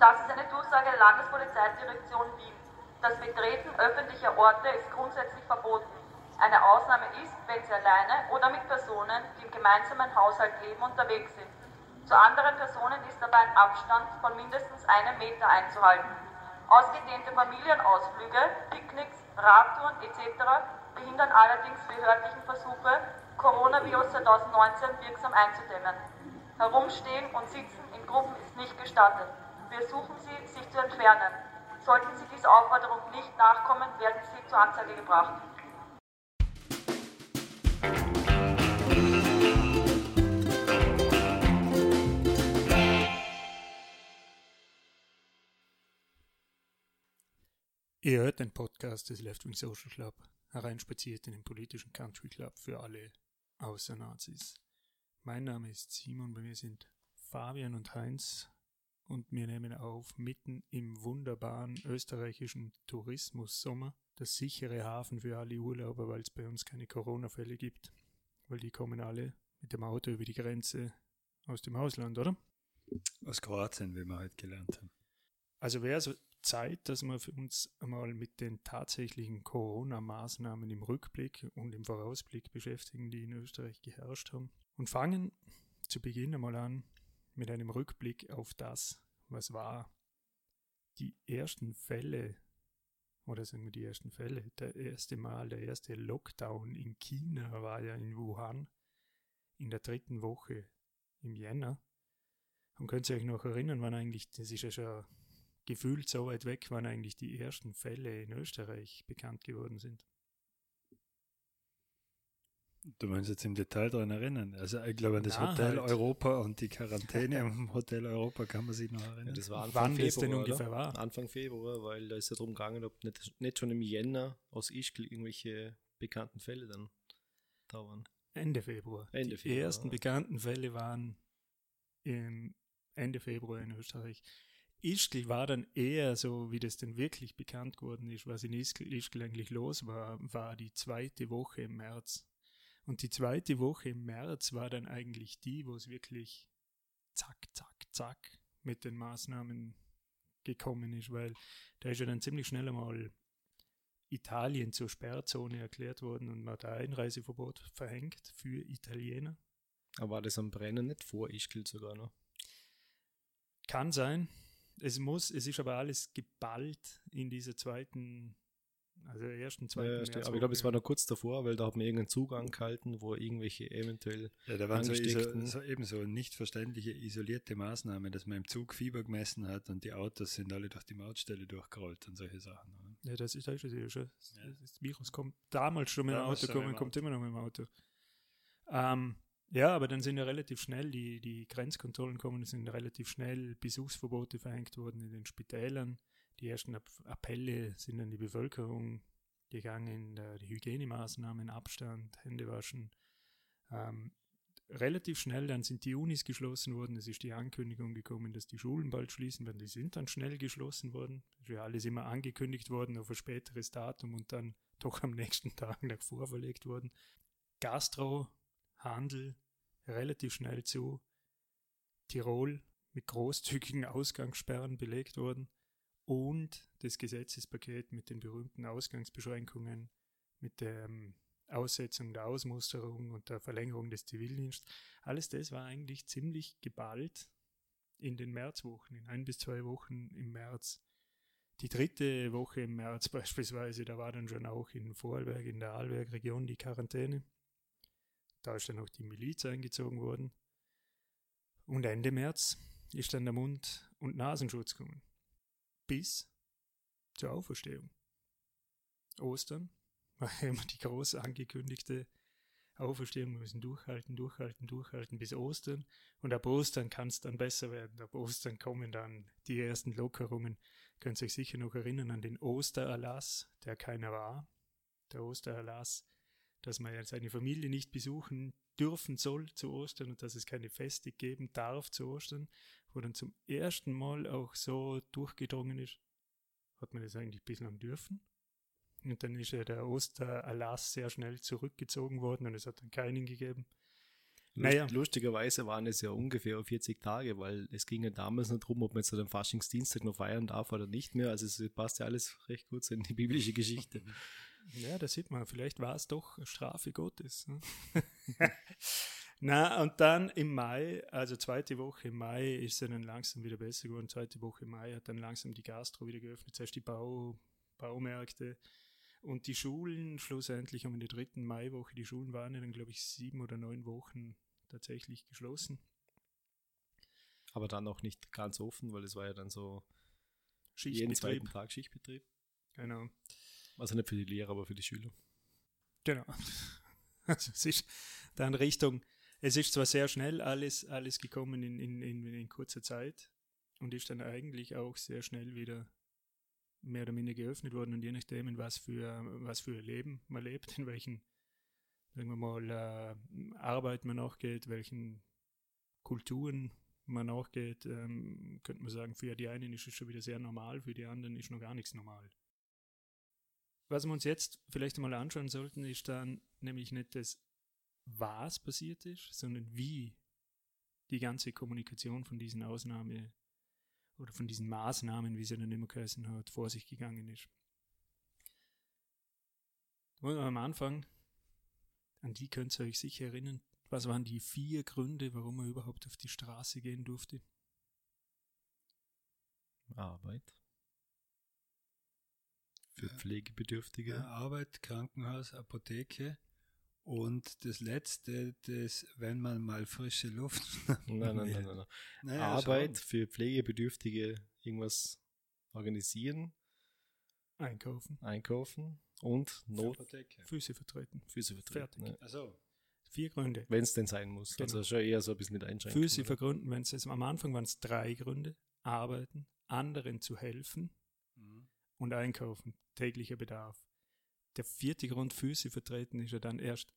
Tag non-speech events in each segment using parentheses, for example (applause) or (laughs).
Das ist eine Durchsage der Landespolizeidirektion Wien. Das Betreten öffentlicher Orte ist grundsätzlich verboten. Eine Ausnahme ist, wenn Sie alleine oder mit Personen, die im gemeinsamen Haushalt leben, unterwegs sind. Zu anderen Personen ist dabei ein Abstand von mindestens einem Meter einzuhalten. Ausgedehnte Familienausflüge, Picknicks, Radtouren etc. behindern allerdings behördlichen Versuche, Coronavirus 2019 wirksam einzudämmen. Herumstehen und Sitzen in Gruppen ist nicht gestattet. Wir suchen Sie, sich zu entfernen. Sollten Sie dieser Aufforderung nicht nachkommen, werden Sie zur Anzeige gebracht. Ihr hört den Podcast des Left Wing Social Club, hereinspaziert in den politischen Country Club für alle außer Nazis. Mein Name ist Simon, bei mir sind Fabian und Heinz und wir nehmen auf mitten im wunderbaren österreichischen Tourismussommer, das sichere Hafen für alle Urlauber, weil es bei uns keine Corona-Fälle gibt, weil die kommen alle mit dem Auto über die Grenze aus dem Ausland, oder? Aus Kroatien, wie wir heute gelernt haben. Also wäre so Zeit, dass wir für uns einmal mit den tatsächlichen Corona-Maßnahmen im Rückblick und im Vorausblick beschäftigen, die in Österreich geherrscht haben. Und fangen zu Beginn einmal an mit einem Rückblick auf das, was war. Die ersten Fälle, oder sagen wir die ersten Fälle, der erste Mal, der erste Lockdown in China war ja in Wuhan in der dritten Woche im Jänner. Und könnt ihr euch noch erinnern, wann eigentlich, das ist ja schon gefühlt so weit weg, wann eigentlich die ersten Fälle in Österreich bekannt geworden sind? Du meinst jetzt im Detail daran erinnern? Also ich glaube an das Na, Hotel halt. Europa und die Quarantäne im (laughs) Hotel Europa kann man sich noch erinnern. Ja, das war Anfang Wann Februar, das denn oder? ungefähr war? Anfang Februar, weil da ist ja darum gegangen, ob nicht, nicht schon im Jänner aus Ischgl irgendwelche bekannten Fälle dann da waren. Ende Februar. Ende die Februar, ersten ja. bekannten Fälle waren im Ende Februar in Österreich. Ischgl war dann eher so, wie das denn wirklich bekannt geworden ist, was in Ischgl, Ischgl eigentlich los war, war die zweite Woche im März. Und die zweite Woche im März war dann eigentlich die, wo es wirklich zack, zack, zack mit den Maßnahmen gekommen ist, weil da ist ja dann ziemlich schnell einmal Italien zur Sperrzone erklärt worden und man hat ein Einreiseverbot verhängt für Italiener. Aber war das am Brennen nicht vor Ischgl sogar noch? Kann sein. Es muss, es ist aber alles geballt in dieser zweiten, also ersten, zweiten Ja, stimmt. aber ich glaube, es war noch kurz davor, weil da hat man irgendeinen Zugang gehalten, wo irgendwelche eventuell Ja, da waren so, so eben so nicht verständliche, isolierte Maßnahmen, dass man im Zug Fieber gemessen hat und die Autos sind alle durch die Mautstelle durchgerollt und solche Sachen. Oder? Ja, das ist, das ist ja schon. Das, Virus kommt damals schon mit dem Auto dem kommt immer noch mit dem Auto. Ähm, ja, aber dann sind ja relativ schnell die, die Grenzkontrollen kommen, es sind relativ schnell Besuchsverbote verhängt worden in den Spitälern. Die ersten App Appelle sind an die Bevölkerung gegangen, äh, die Hygienemaßnahmen, Abstand, Hände waschen. Ähm, relativ schnell dann sind die Unis geschlossen worden. Es ist die Ankündigung gekommen, dass die Schulen bald schließen werden. Die sind dann schnell geschlossen worden. Das ist ja alles immer angekündigt worden auf ein späteres Datum und dann (laughs) doch am nächsten Tag nach vorverlegt worden. Gastro, Handel relativ schnell zu. Tirol mit großzügigen Ausgangssperren belegt worden. Und das Gesetzespaket mit den berühmten Ausgangsbeschränkungen, mit der Aussetzung der Ausmusterung und der Verlängerung des Zivildienstes. Alles das war eigentlich ziemlich geballt in den Märzwochen, in ein bis zwei Wochen im März. Die dritte Woche im März (laughs) beispielsweise, da war dann schon auch in Vorarlberg, in der Arlberg-Region die Quarantäne. Da ist dann auch die Miliz eingezogen worden. Und Ende März ist dann der Mund- und Nasenschutz gekommen. Bis zur Auferstehung. Ostern war immer die groß angekündigte Auferstehung. Wir müssen durchhalten, durchhalten, durchhalten bis Ostern. Und ab Ostern kann es dann besser werden. Ab Ostern kommen dann die ersten Lockerungen. Könnt ihr euch sicher noch erinnern an den Ostererlass, der keiner war. Der Ostererlass, dass man ja seine Familie nicht besuchen dürfen soll zu Ostern und dass es keine Feste geben darf zu Ostern, wo dann zum ersten Mal auch so durchgedrungen ist, hat man das eigentlich bislang dürfen. Und dann ist ja der Ostererlass sehr schnell zurückgezogen worden und es hat dann keinen gegeben. Naja. Lustigerweise waren es ja ungefähr 40 Tage, weil es ging ja damals nicht darum, ob man jetzt am Faschingsdienstag noch feiern darf oder nicht mehr. Also es passt ja alles recht gut so in die biblische Geschichte. (laughs) Ja, da sieht man, vielleicht war es doch Strafe Gottes. Ne? (laughs) Na, und dann im Mai, also zweite Woche im Mai, ist es dann langsam wieder besser geworden. Zweite Woche im Mai hat dann langsam die Gastro wieder geöffnet, zuerst die Bau, Baumärkte und die Schulen. Schlussendlich haben in der dritten Maiwoche, die Schulen waren ja dann, glaube ich, sieben oder neun Wochen tatsächlich geschlossen. Aber dann auch nicht ganz offen, weil es war ja dann so jeden zweiten. Tag Schichtbetrieb. Genau. Also nicht für die Lehrer, aber für die Schüler. Genau. (laughs) Also es ist dann Richtung, es ist zwar sehr schnell alles, alles gekommen in, in, in, in kurzer Zeit und ist dann eigentlich auch sehr schnell wieder mehr oder minder geöffnet worden und je nachdem, in was für, was für Leben man lebt, in welchen, sagen wir mal, äh, Arbeit man nachgeht, welchen Kulturen man nachgeht, ähm, könnte man sagen, für die einen ist es schon wieder sehr normal, für die anderen ist noch gar nichts normal. Was wir uns jetzt vielleicht mal anschauen sollten, ist dann nämlich nicht das, was passiert ist, sondern wie die ganze Kommunikation von diesen Ausnahme oder von diesen Maßnahmen, wie sie dann immer geheißen hat, vor sich gegangen ist. Und am Anfang, an die könnt ihr euch sicher erinnern, was waren die vier Gründe, warum man überhaupt auf die Straße gehen durfte? Arbeit. Für Pflegebedürftige. Ja, Arbeit, Krankenhaus, Apotheke und das letzte, das, wenn man mal frische Luft. (laughs) Nein, nein, nein, nein. nein. Naja, Arbeit schon. für Pflegebedürftige irgendwas organisieren, Einkaufen, einkaufen und Not Apotheke. Füße vertreten. Füße vertreten. Fertig. Ne? Also, Vier Gründe. Wenn es denn sein muss. Genau. Also schon eher so ein bisschen mit Einschränkungen. Füße vergründen, wenn es jetzt am Anfang waren es drei Gründe. Arbeiten, anderen zu helfen. Und einkaufen, täglicher Bedarf. Der vierte Grund, Füße vertreten, ist ja dann erst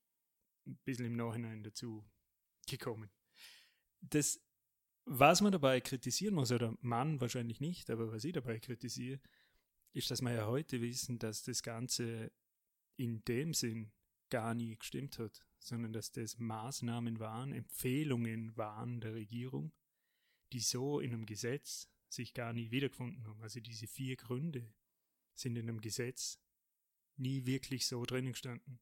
ein bisschen im Nachhinein dazu gekommen. Das, was man dabei kritisieren muss, oder man wahrscheinlich nicht, aber was ich dabei kritisiere, ist, dass wir ja heute wissen, dass das Ganze in dem Sinn gar nie gestimmt hat, sondern dass das Maßnahmen waren, Empfehlungen waren der Regierung, die so in einem Gesetz sich gar nie wiedergefunden haben. Also diese vier Gründe sind in einem Gesetz nie wirklich so drinnen gestanden.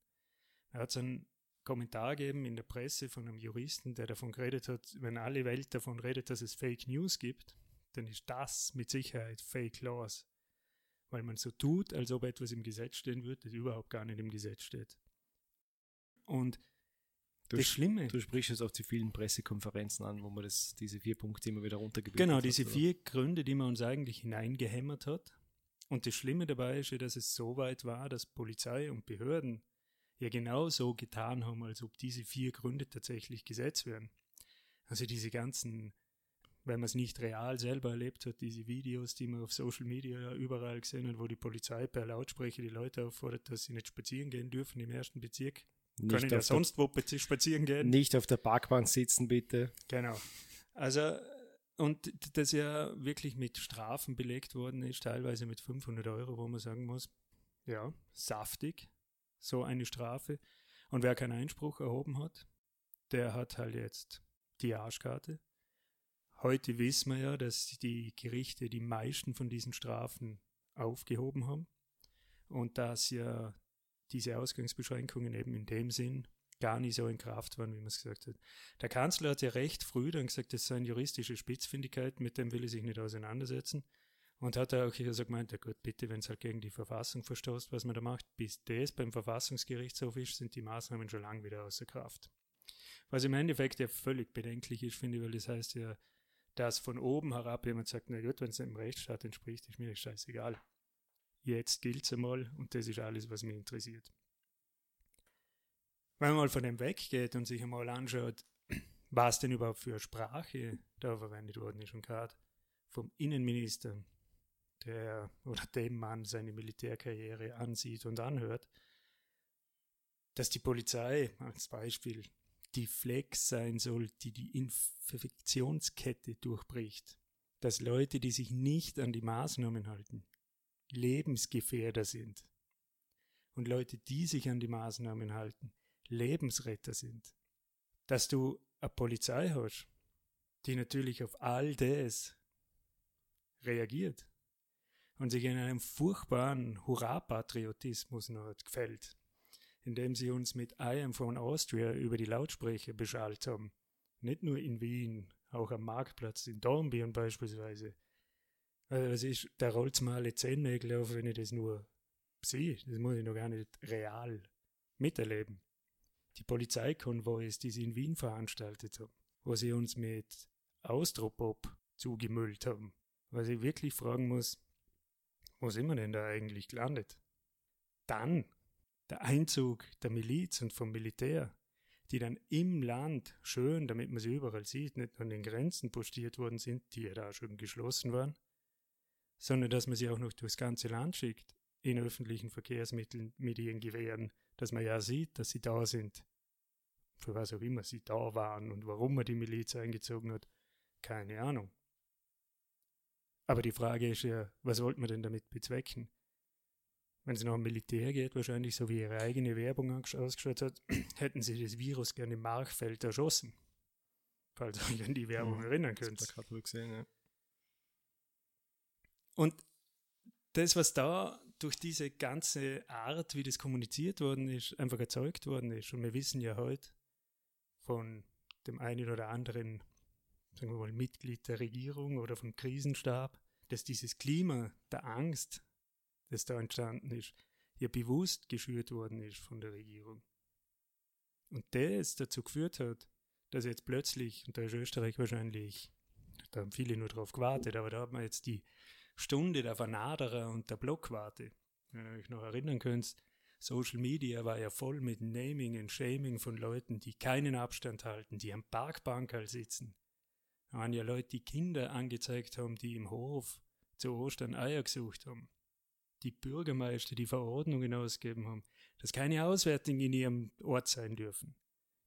Da hat es einen Kommentar gegeben in der Presse von einem Juristen, der davon geredet hat, wenn alle Welt davon redet, dass es Fake News gibt, dann ist das mit Sicherheit Fake Laws. Weil man so tut, als ob etwas im Gesetz stehen würde, das überhaupt gar nicht im Gesetz steht. Und Du, das Schlimme, du sprichst jetzt auf die vielen Pressekonferenzen an, wo man das, diese vier Punkte immer wieder runtergebetet Genau, hat, diese oder? vier Gründe, die man uns eigentlich hineingehämmert hat. Und das Schlimme dabei ist ja, dass es so weit war, dass Polizei und Behörden ja genau so getan haben, als ob diese vier Gründe tatsächlich Gesetz wären. Also diese ganzen, wenn man es nicht real selber erlebt hat, diese Videos, die man auf Social Media überall gesehen hat, wo die Polizei per Lautsprecher die Leute auffordert, dass sie nicht spazieren gehen dürfen im ersten Bezirk. Nicht Können ja auf, der, sonst wo spazieren gehen. nicht auf der Parkbank sitzen, bitte. Genau. Also, und das ja wirklich mit Strafen belegt worden ist, teilweise mit 500 Euro, wo man sagen muss, ja, saftig, so eine Strafe. Und wer keinen Einspruch erhoben hat, der hat halt jetzt die Arschkarte. Heute wissen wir ja, dass die Gerichte die meisten von diesen Strafen aufgehoben haben und dass ja diese Ausgangsbeschränkungen eben in dem Sinn gar nicht so in Kraft waren, wie man es gesagt hat. Der Kanzler hat ja recht früh dann gesagt, das seien juristische Spitzfindigkeiten, mit dem will er sich nicht auseinandersetzen. Und hat er auch hier so gemeint, ja gut, bitte, wenn es halt gegen die Verfassung verstoßt, was man da macht, bis das beim Verfassungsgerichtshof ist, sind die Maßnahmen schon lang wieder außer Kraft. Was im Endeffekt ja völlig bedenklich ist, finde ich, weil das heißt ja, dass von oben herab jemand sagt, na gut, wenn es dem Rechtsstaat entspricht, ist mir das scheißegal. Jetzt gilt es einmal und das ist alles, was mich interessiert. Wenn man mal von dem weggeht und sich einmal anschaut, (clears throat) was denn überhaupt für Sprache da verwendet worden ist und gerade vom Innenminister, der oder dem Mann seine Militärkarriere ansieht und anhört, dass die Polizei als Beispiel die Flex sein soll, die die Infektionskette durchbricht. Dass Leute, die sich nicht an die Maßnahmen halten, Lebensgefährder sind. Und Leute, die sich an die Maßnahmen halten, Lebensretter sind. dass du eine Polizei hast, die natürlich auf all das reagiert und sich in einem furchtbaren Hurra-Patriotismus noch gefällt, indem sie uns mit I am from Austria über die Lautsprecher beschallt haben. Nicht nur in Wien, auch am Marktplatz in Dornbirn beispielsweise. Also was ist, da rollt mal alle Zehennägel auf, wenn ich das nur sehe. Das muss ich noch gar nicht real miterleben. Die Polizeikonvois, die sie in Wien veranstaltet haben, wo sie uns mit Austropop zugemüllt haben. Was ich wirklich fragen muss, wo sind wir denn da eigentlich gelandet? Dann der Einzug der Miliz und vom Militär, die dann im Land schön, damit man sie überall sieht, nicht nur an den Grenzen postiert worden sind, die ja da schon geschlossen waren, sondern dass man sie auch noch durchs ganze Land schickt, in öffentlichen Verkehrsmitteln mit ihren Gewehren, dass man ja sieht, dass sie da sind. Für was auch immer sie da waren und warum man die Miliz eingezogen hat, keine Ahnung. Aber die Frage ist ja, was wollte man denn damit bezwecken? Wenn es nach dem Militär geht, wahrscheinlich so wie ihre eigene Werbung ausgeschaut hat, (clears throat) hätten sie das Virus gerne im Markfeld erschossen. Falls ihr euch an die Werbung mhm, erinnern könnt. Das gerade gesehen, ja. Und das, was da durch diese ganze Art, wie das kommuniziert worden ist, einfach erzeugt worden ist. Und wir wissen ja heute von dem einen oder anderen sagen wir mal, Mitglied der Regierung oder vom Krisenstab, dass dieses Klima der Angst, das da entstanden ist, hier bewusst geschürt worden ist von der Regierung. Und das dazu geführt hat, dass jetzt plötzlich, und da ist Österreich wahrscheinlich, da haben viele nur drauf gewartet, aber da hat man jetzt die Stunde der Vernaderer und der Blockwarte. Wenn ihr euch noch erinnern könnt, Social Media war ja voll mit Naming und Shaming von Leuten, die keinen Abstand halten, die am Parkbankerl sitzen, da waren ja Leute, die Kinder angezeigt haben, die im Hof zu Ostern Eier gesucht haben. Die Bürgermeister, die Verordnungen ausgegeben haben, dass keine Auswärtigen in ihrem Ort sein dürfen.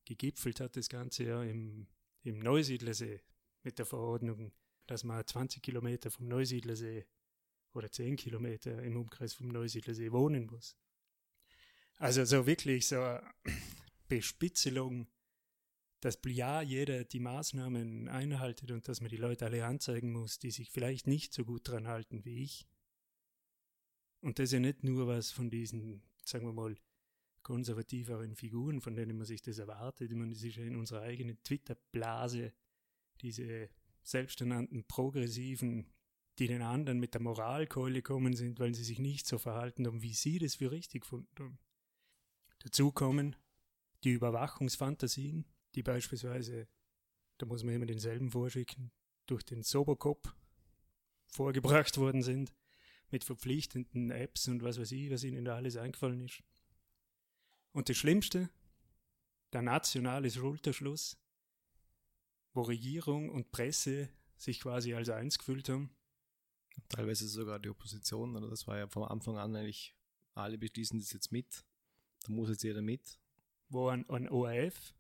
Gegipfelt hat das Ganze ja im, im Neusiedlersee mit der Verordnung, dass man 20 Kilometer vom Neusiedlersee oder 10 Kilometer im Umkreis vom Neusiedlersee wohnen muss. Also so wirklich so eine (clears throat) Bespitzelung dass ja jeder die Maßnahmen einhaltet und dass man die Leute alle anzeigen muss, die sich vielleicht nicht so gut dran halten wie ich. Und das ist ja nicht nur was von diesen, sagen wir mal, konservativeren Figuren, von denen man sich das erwartet. Ich meine, das ist ja in unserer eigenen Twitter-Blase, diese selbsternannten Progressiven, die den anderen mit der Moralkeule kommen sind, weil sie sich nicht so verhalten haben, wie sie das für richtig haben. Dazu kommen die Überwachungsfantasien, die beispielsweise, da muss man immer denselben vorschicken, durch den Sobocop vorgebracht worden sind, mit verpflichtenden Apps und was weiß ich, was ihnen da alles eingefallen ist. Und das Schlimmste, der nationale Schulterschluss, wo Regierung und Presse sich quasi als eins gefühlt haben. Teilweise sogar die Opposition, oder das war ja von Anfang an eigentlich, alle beschließen das jetzt mit, da muss jetzt jeder mit. Wo ein, ein ORF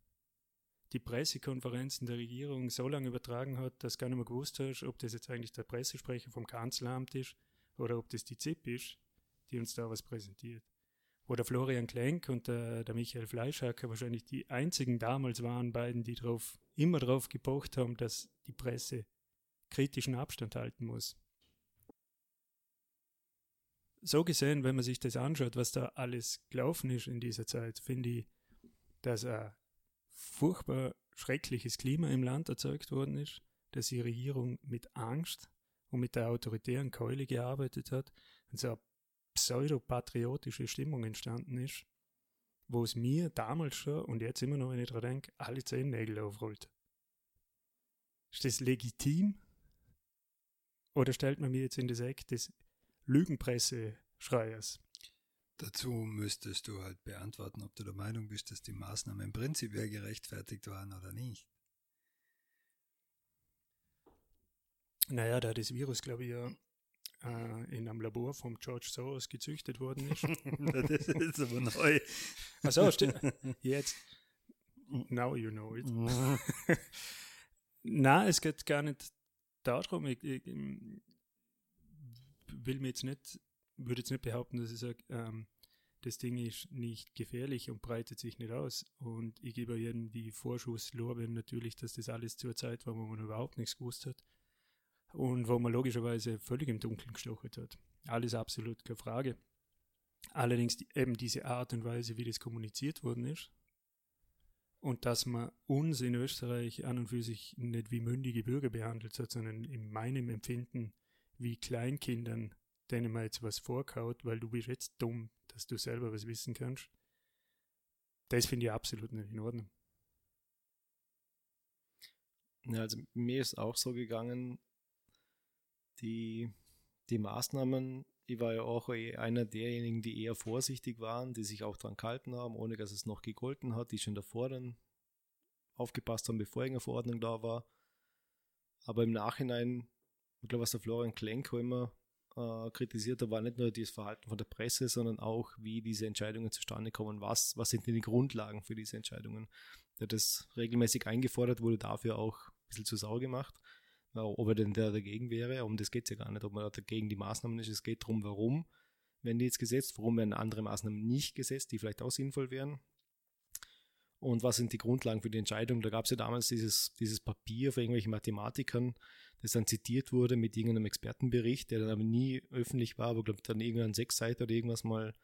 die Pressekonferenzen der Regierung so lange übertragen hat, dass gar nicht mehr gewusst hast, ob das jetzt eigentlich der Pressesprecher vom Kanzleramt ist oder ob das die ZIP ist, die uns da was präsentiert. Wo der Florian Klenk und der, der Michael Fleischhacker wahrscheinlich die einzigen damals waren, beiden, die drauf, immer darauf gepocht haben, dass die Presse kritischen Abstand halten muss. So gesehen, wenn man sich das anschaut, was da alles gelaufen ist in dieser Zeit, finde ich, dass er furchtbar schreckliches Klima im Land erzeugt worden ist, dass die Regierung mit Angst und mit der autoritären Keule gearbeitet hat und so eine pseudopatriotische Stimmung entstanden ist, wo es mir damals schon und jetzt immer noch, wenn ich daran denke, alle Zehennägel aufrollt. Ist das legitim? Oder stellt man mir jetzt in das Eck des Lügenpresse-Schreiers? Dazu müsstest du halt beantworten, ob du der Meinung bist, dass die Maßnahmen prinzipiell gerechtfertigt waren oder nicht. Naja, da das Virus, glaube ich, ja äh, in einem Labor vom George Soros gezüchtet worden ist. (laughs) das ist aber neu. Achso, stimmt. Jetzt. Now you know it. (laughs) Na, es geht gar nicht darum, ich, ich, ich will mir jetzt nicht würde jetzt nicht behaupten, dass ich sage, ähm, das Ding ist nicht gefährlich und breitet sich nicht aus. Und ich gebe jedem die Vorschusslorbeeren natürlich, dass das alles zur Zeit war, wo man überhaupt nichts gewusst hat. Und wo man logischerweise völlig im Dunkeln gestochert hat. Alles absolut keine Frage. Allerdings eben diese Art und Weise, wie das kommuniziert worden ist, und dass man uns in Österreich an und für sich nicht wie mündige Bürger behandelt hat, sondern in meinem Empfinden wie Kleinkindern, denen man jetzt was vorkaut, weil du bist jetzt dumm, dass du selber was wissen kannst. Das finde ich absolut nicht in Ordnung. Ja, also mir ist auch so gegangen, die, die Maßnahmen, ich war ja auch eh einer derjenigen, die eher vorsichtig waren, die sich auch dran gehalten haben, ohne dass es noch gegolten hat, die schon davor dann aufgepasst haben, bevor eine Verordnung da war. Aber im Nachhinein, ich glaube, was der Florian Klenko immer äh, kritisiert hat, war nicht nur das Verhalten von der Presse, sondern auch, wie diese Entscheidungen zustande kommen. Was, was sind denn die Grundlagen für diese Entscheidungen? Der das regelmäßig eingefordert wurde, dafür auch ein bisschen zu Sau gemacht ob er denn der dagegen wäre. Um das geht es ja gar nicht, ob man dagegen die Maßnahmen ist. Es geht darum, warum werden die jetzt gesetzt, warum werden andere Maßnahmen nicht gesetzt, die vielleicht auch sinnvoll wären. Und was sind die Grundlagen für die Entscheidung? Da gab es ja damals dieses, dieses Papier von irgendwelchen Mathematikern, das dann zitiert wurde mit irgendeinem Expertenbericht, der dann aber nie öffentlich war, aber glaube dann irgendwann sechs Seiten oder irgendwas mal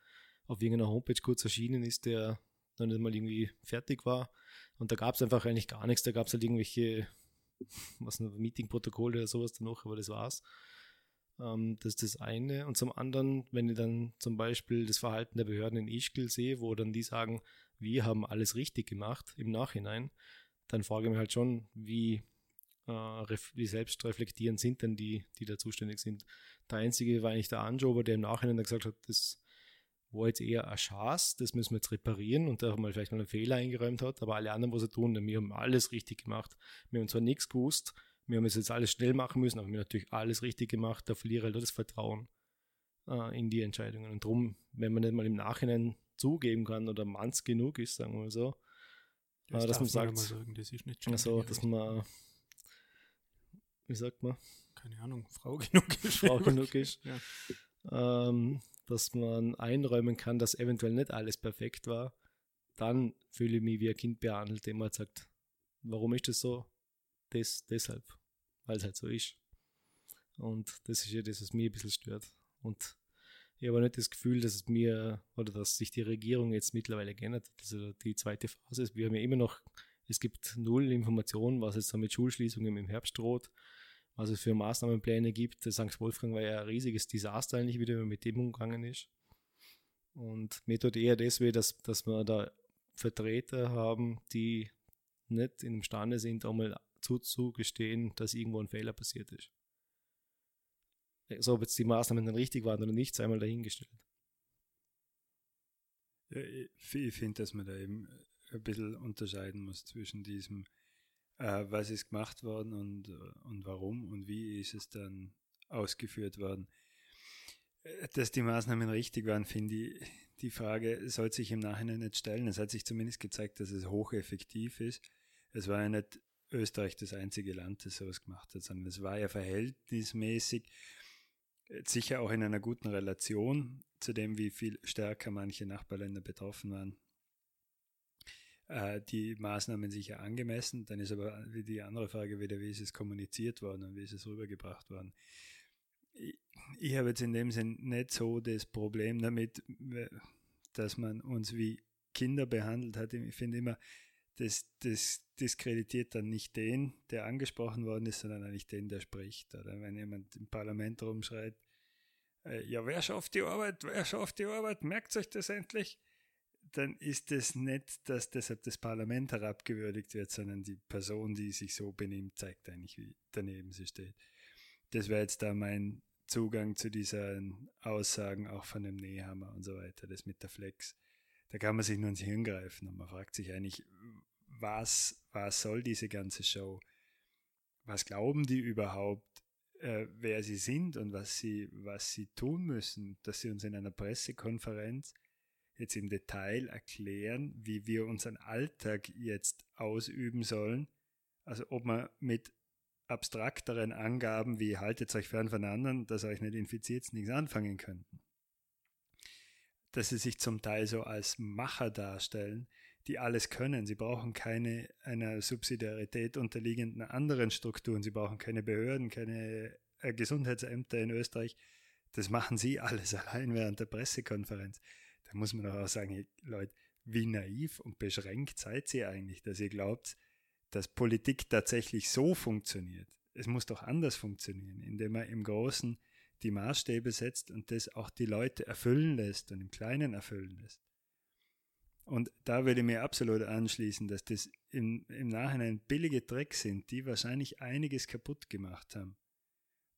auf irgendeiner Homepage kurz erschienen ist, der dann nicht mal irgendwie fertig war. Und da gab es einfach eigentlich gar nichts. Da gab es halt irgendwelche was ein Meetingprotokoll oder sowas danach, aber das war's. Ähm, das ist das eine. Und zum anderen, wenn ich dann zum Beispiel das Verhalten der Behörden in Ischgl sehe, wo dann die sagen, wir haben alles richtig gemacht im Nachhinein, dann frage ich mich halt schon, wie, äh, wie selbstreflektierend sind denn die, die da zuständig sind. Der einzige war eigentlich der Anjober, der im Nachhinein gesagt hat, das war jetzt eher ein Chance, das müssen wir jetzt reparieren und da haben wir vielleicht mal einen Fehler eingeräumt hat, aber alle anderen, was sie tun, wir haben alles richtig gemacht. Wir haben zwar nichts gewusst, wir haben es jetzt alles schnell machen müssen, aber wir haben natürlich alles richtig gemacht, da verliere ich halt das Vertrauen äh, in die Entscheidungen. Und darum, wenn man nicht mal im Nachhinein zugeben kann oder manns genug ist, sagen wir mal so, das äh, dass man sagt, sagen, das ist nicht also, dass man, wie sagt man? Keine Ahnung, Frau (laughs) genug ist. Frau genug ist. ja. ähm, dass man einräumen kann, dass eventuell nicht alles perfekt war, dann fühle ich mich wie ein Kind behandelt, dem man sagt, warum ist das so? Das, deshalb, weil es halt so ist. Und das ist ja das, was mich ein bisschen stört. Und ich habe nicht das Gefühl, dass es mir oder dass sich die Regierung jetzt mittlerweile geändert hat. Also die zweite Phase ist, wir haben ja immer noch, es gibt null Informationen, was jetzt da mit Schulschließungen im Herbst droht was es für Maßnahmenpläne gibt. Der St. Wolfgang war ja ein riesiges Desaster eigentlich, wie der mit dem umgegangen ist. Und mir eher das weh, dass, dass wir da Vertreter haben, die nicht imstande sind, einmal zuzugestehen, dass irgendwo ein Fehler passiert ist. Also ob jetzt die Maßnahmen dann richtig waren oder nicht, sei mal dahingestellt. Ja, ich finde, dass man da eben ein bisschen unterscheiden muss zwischen diesem äh, was ist gemacht worden und, und warum und wie ist es dann ausgeführt worden. Äh, dass die Maßnahmen richtig waren, finde ich, die Frage sollte sich im Nachhinein nicht stellen. Es hat sich zumindest gezeigt, dass es hocheffektiv ist. Es war ja nicht Österreich das einzige Land, das sowas gemacht hat, sondern es war ja verhältnismäßig äh, sicher auch in einer guten Relation zu dem, wie viel stärker manche Nachbarländer betroffen waren äh, die Maßnahmen sicher angemessen. Dann ist aber die andere Frage wieder, wie ist es kommuniziert worden und wie ist es rübergebracht worden. Ich, ich habe jetzt in dem Sinn nicht so das Problem damit, dass man uns wie Kinder behandelt hat. Ich finde immer, das, das diskreditiert dann nicht den, der angesprochen worden ist, sondern eigentlich den, der spricht. Oder wenn jemand im Parlament rumschreit, äh, ja, wer schafft die Arbeit? Wer schafft die Arbeit? Merkt euch das endlich? Dann ist es nicht, dass deshalb das Parlament herabgewürdigt wird, sondern die Person, die sich so benimmt, zeigt eigentlich, wie daneben sie steht. Das wäre jetzt da mein Zugang zu diesen Aussagen auch von dem Nehammer und so weiter, das mit der Flex. Da kann man sich nur ins Hirn greifen und man fragt sich eigentlich, was, was soll diese ganze Show? Was glauben die überhaupt, äh, wer sie sind und was sie, was sie tun müssen, dass sie uns in einer Pressekonferenz jetzt im Detail erklären, wie wir unseren Alltag jetzt ausüben sollen. Also ob man mit abstrakteren Angaben wie haltet euch fern von anderen, dass euch nicht infiziert, nichts anfangen könnten. dass sie sich zum Teil so als Macher darstellen, die alles können. Sie brauchen keine einer Subsidiarität unterliegenden anderen Strukturen. Sie brauchen keine Behörden, keine äh, Gesundheitsämter in Österreich. Das machen sie (laughs) alles allein während der Pressekonferenz. Da muss man doch auch sagen, Leute, wie naiv und beschränkt seid ihr eigentlich, dass ihr glaubt, dass Politik tatsächlich so funktioniert. Es muss doch anders funktionieren, indem man im Großen die Maßstäbe setzt und das auch die Leute erfüllen lässt und im Kleinen erfüllen lässt. Und da würde ich mir absolut anschließen, dass das im, im Nachhinein billige Tricks sind, die wahrscheinlich einiges kaputt gemacht haben.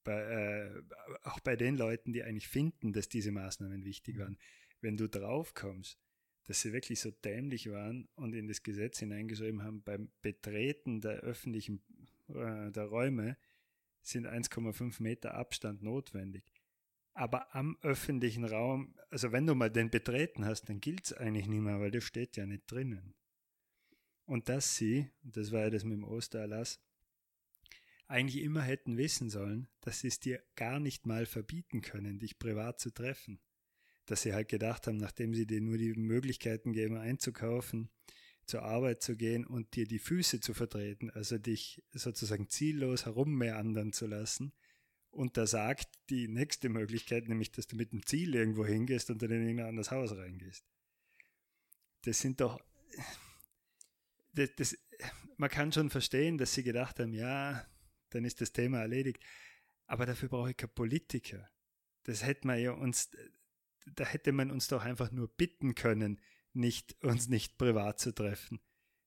Bei, äh, auch bei den Leuten, die eigentlich finden, dass diese Maßnahmen wichtig waren. Wenn du draufkommst, dass sie wirklich so dämlich waren und in das Gesetz hineingeschrieben haben, beim Betreten der öffentlichen äh, der Räume sind 1,5 Meter Abstand notwendig. Aber am öffentlichen Raum, also wenn du mal den betreten hast, dann gilt es eigentlich nicht mehr, weil der steht ja nicht drinnen. Und dass sie, das war ja das mit dem Ostererlass, eigentlich immer hätten wissen sollen, dass sie es dir gar nicht mal verbieten können, dich privat zu treffen. Dass sie halt gedacht haben, nachdem sie dir nur die Möglichkeiten geben, einzukaufen, zur Arbeit zu gehen und dir die Füße zu vertreten, also dich sozusagen ziellos herummeandern zu lassen, und da sagt die nächste Möglichkeit, nämlich, dass du mit dem Ziel irgendwo hingehst und dann in ein anderes Haus reingehst. Das sind doch, das, das, man kann schon verstehen, dass sie gedacht haben, ja, dann ist das Thema erledigt. Aber dafür brauche ich keinen Politiker. Das hätte man ja uns, da hätte man uns doch einfach nur bitten können, nicht, uns nicht privat zu treffen.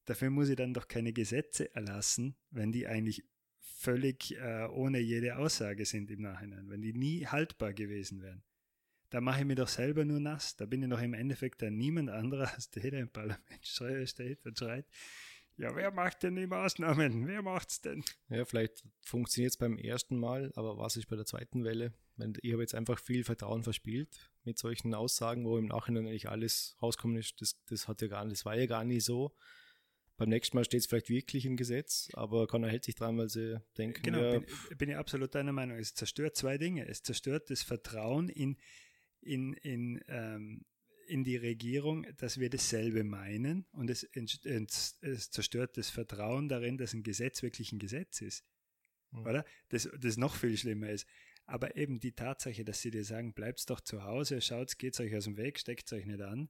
Dafür muss ich dann doch keine Gesetze erlassen, wenn die eigentlich völlig äh, ohne jede Aussage sind im Nachhinein, wenn die nie haltbar gewesen wären. Da mache ich mich doch selber nur nass. Da bin ich doch im Endeffekt dann niemand anderer, (laughs) als der, der im Parlament (laughs) steht und schreit, ja, wer macht denn die Maßnahmen? Wer macht's denn? Ja, vielleicht funktioniert es beim ersten Mal, aber was ist bei der zweiten Welle? Ich habe jetzt einfach viel Vertrauen verspielt mit solchen Aussagen, wo im Nachhinein eigentlich alles rauskommen ist, das, das hat ja gar nicht, das war ja gar nicht so. Beim nächsten Mal steht es vielleicht wirklich im Gesetz, aber Connor hält sich dran, weil sie denken. Genau, ja, bin, bin ich absolut deiner Meinung. Es zerstört zwei Dinge. Es zerstört das Vertrauen in, in, in, ähm, in die Regierung, dass wir dasselbe meinen und es, es, zerstört das Vertrauen darin, dass ein Gesetz wirklich ein Gesetz ist. Mhm. Oder? Das, das noch viel schlimmer ist. Aber eben die Tatsache, dass sie dir sagen, bleibt doch zu Hause, schaut, geht euch aus dem Weg, steckt euch nicht an.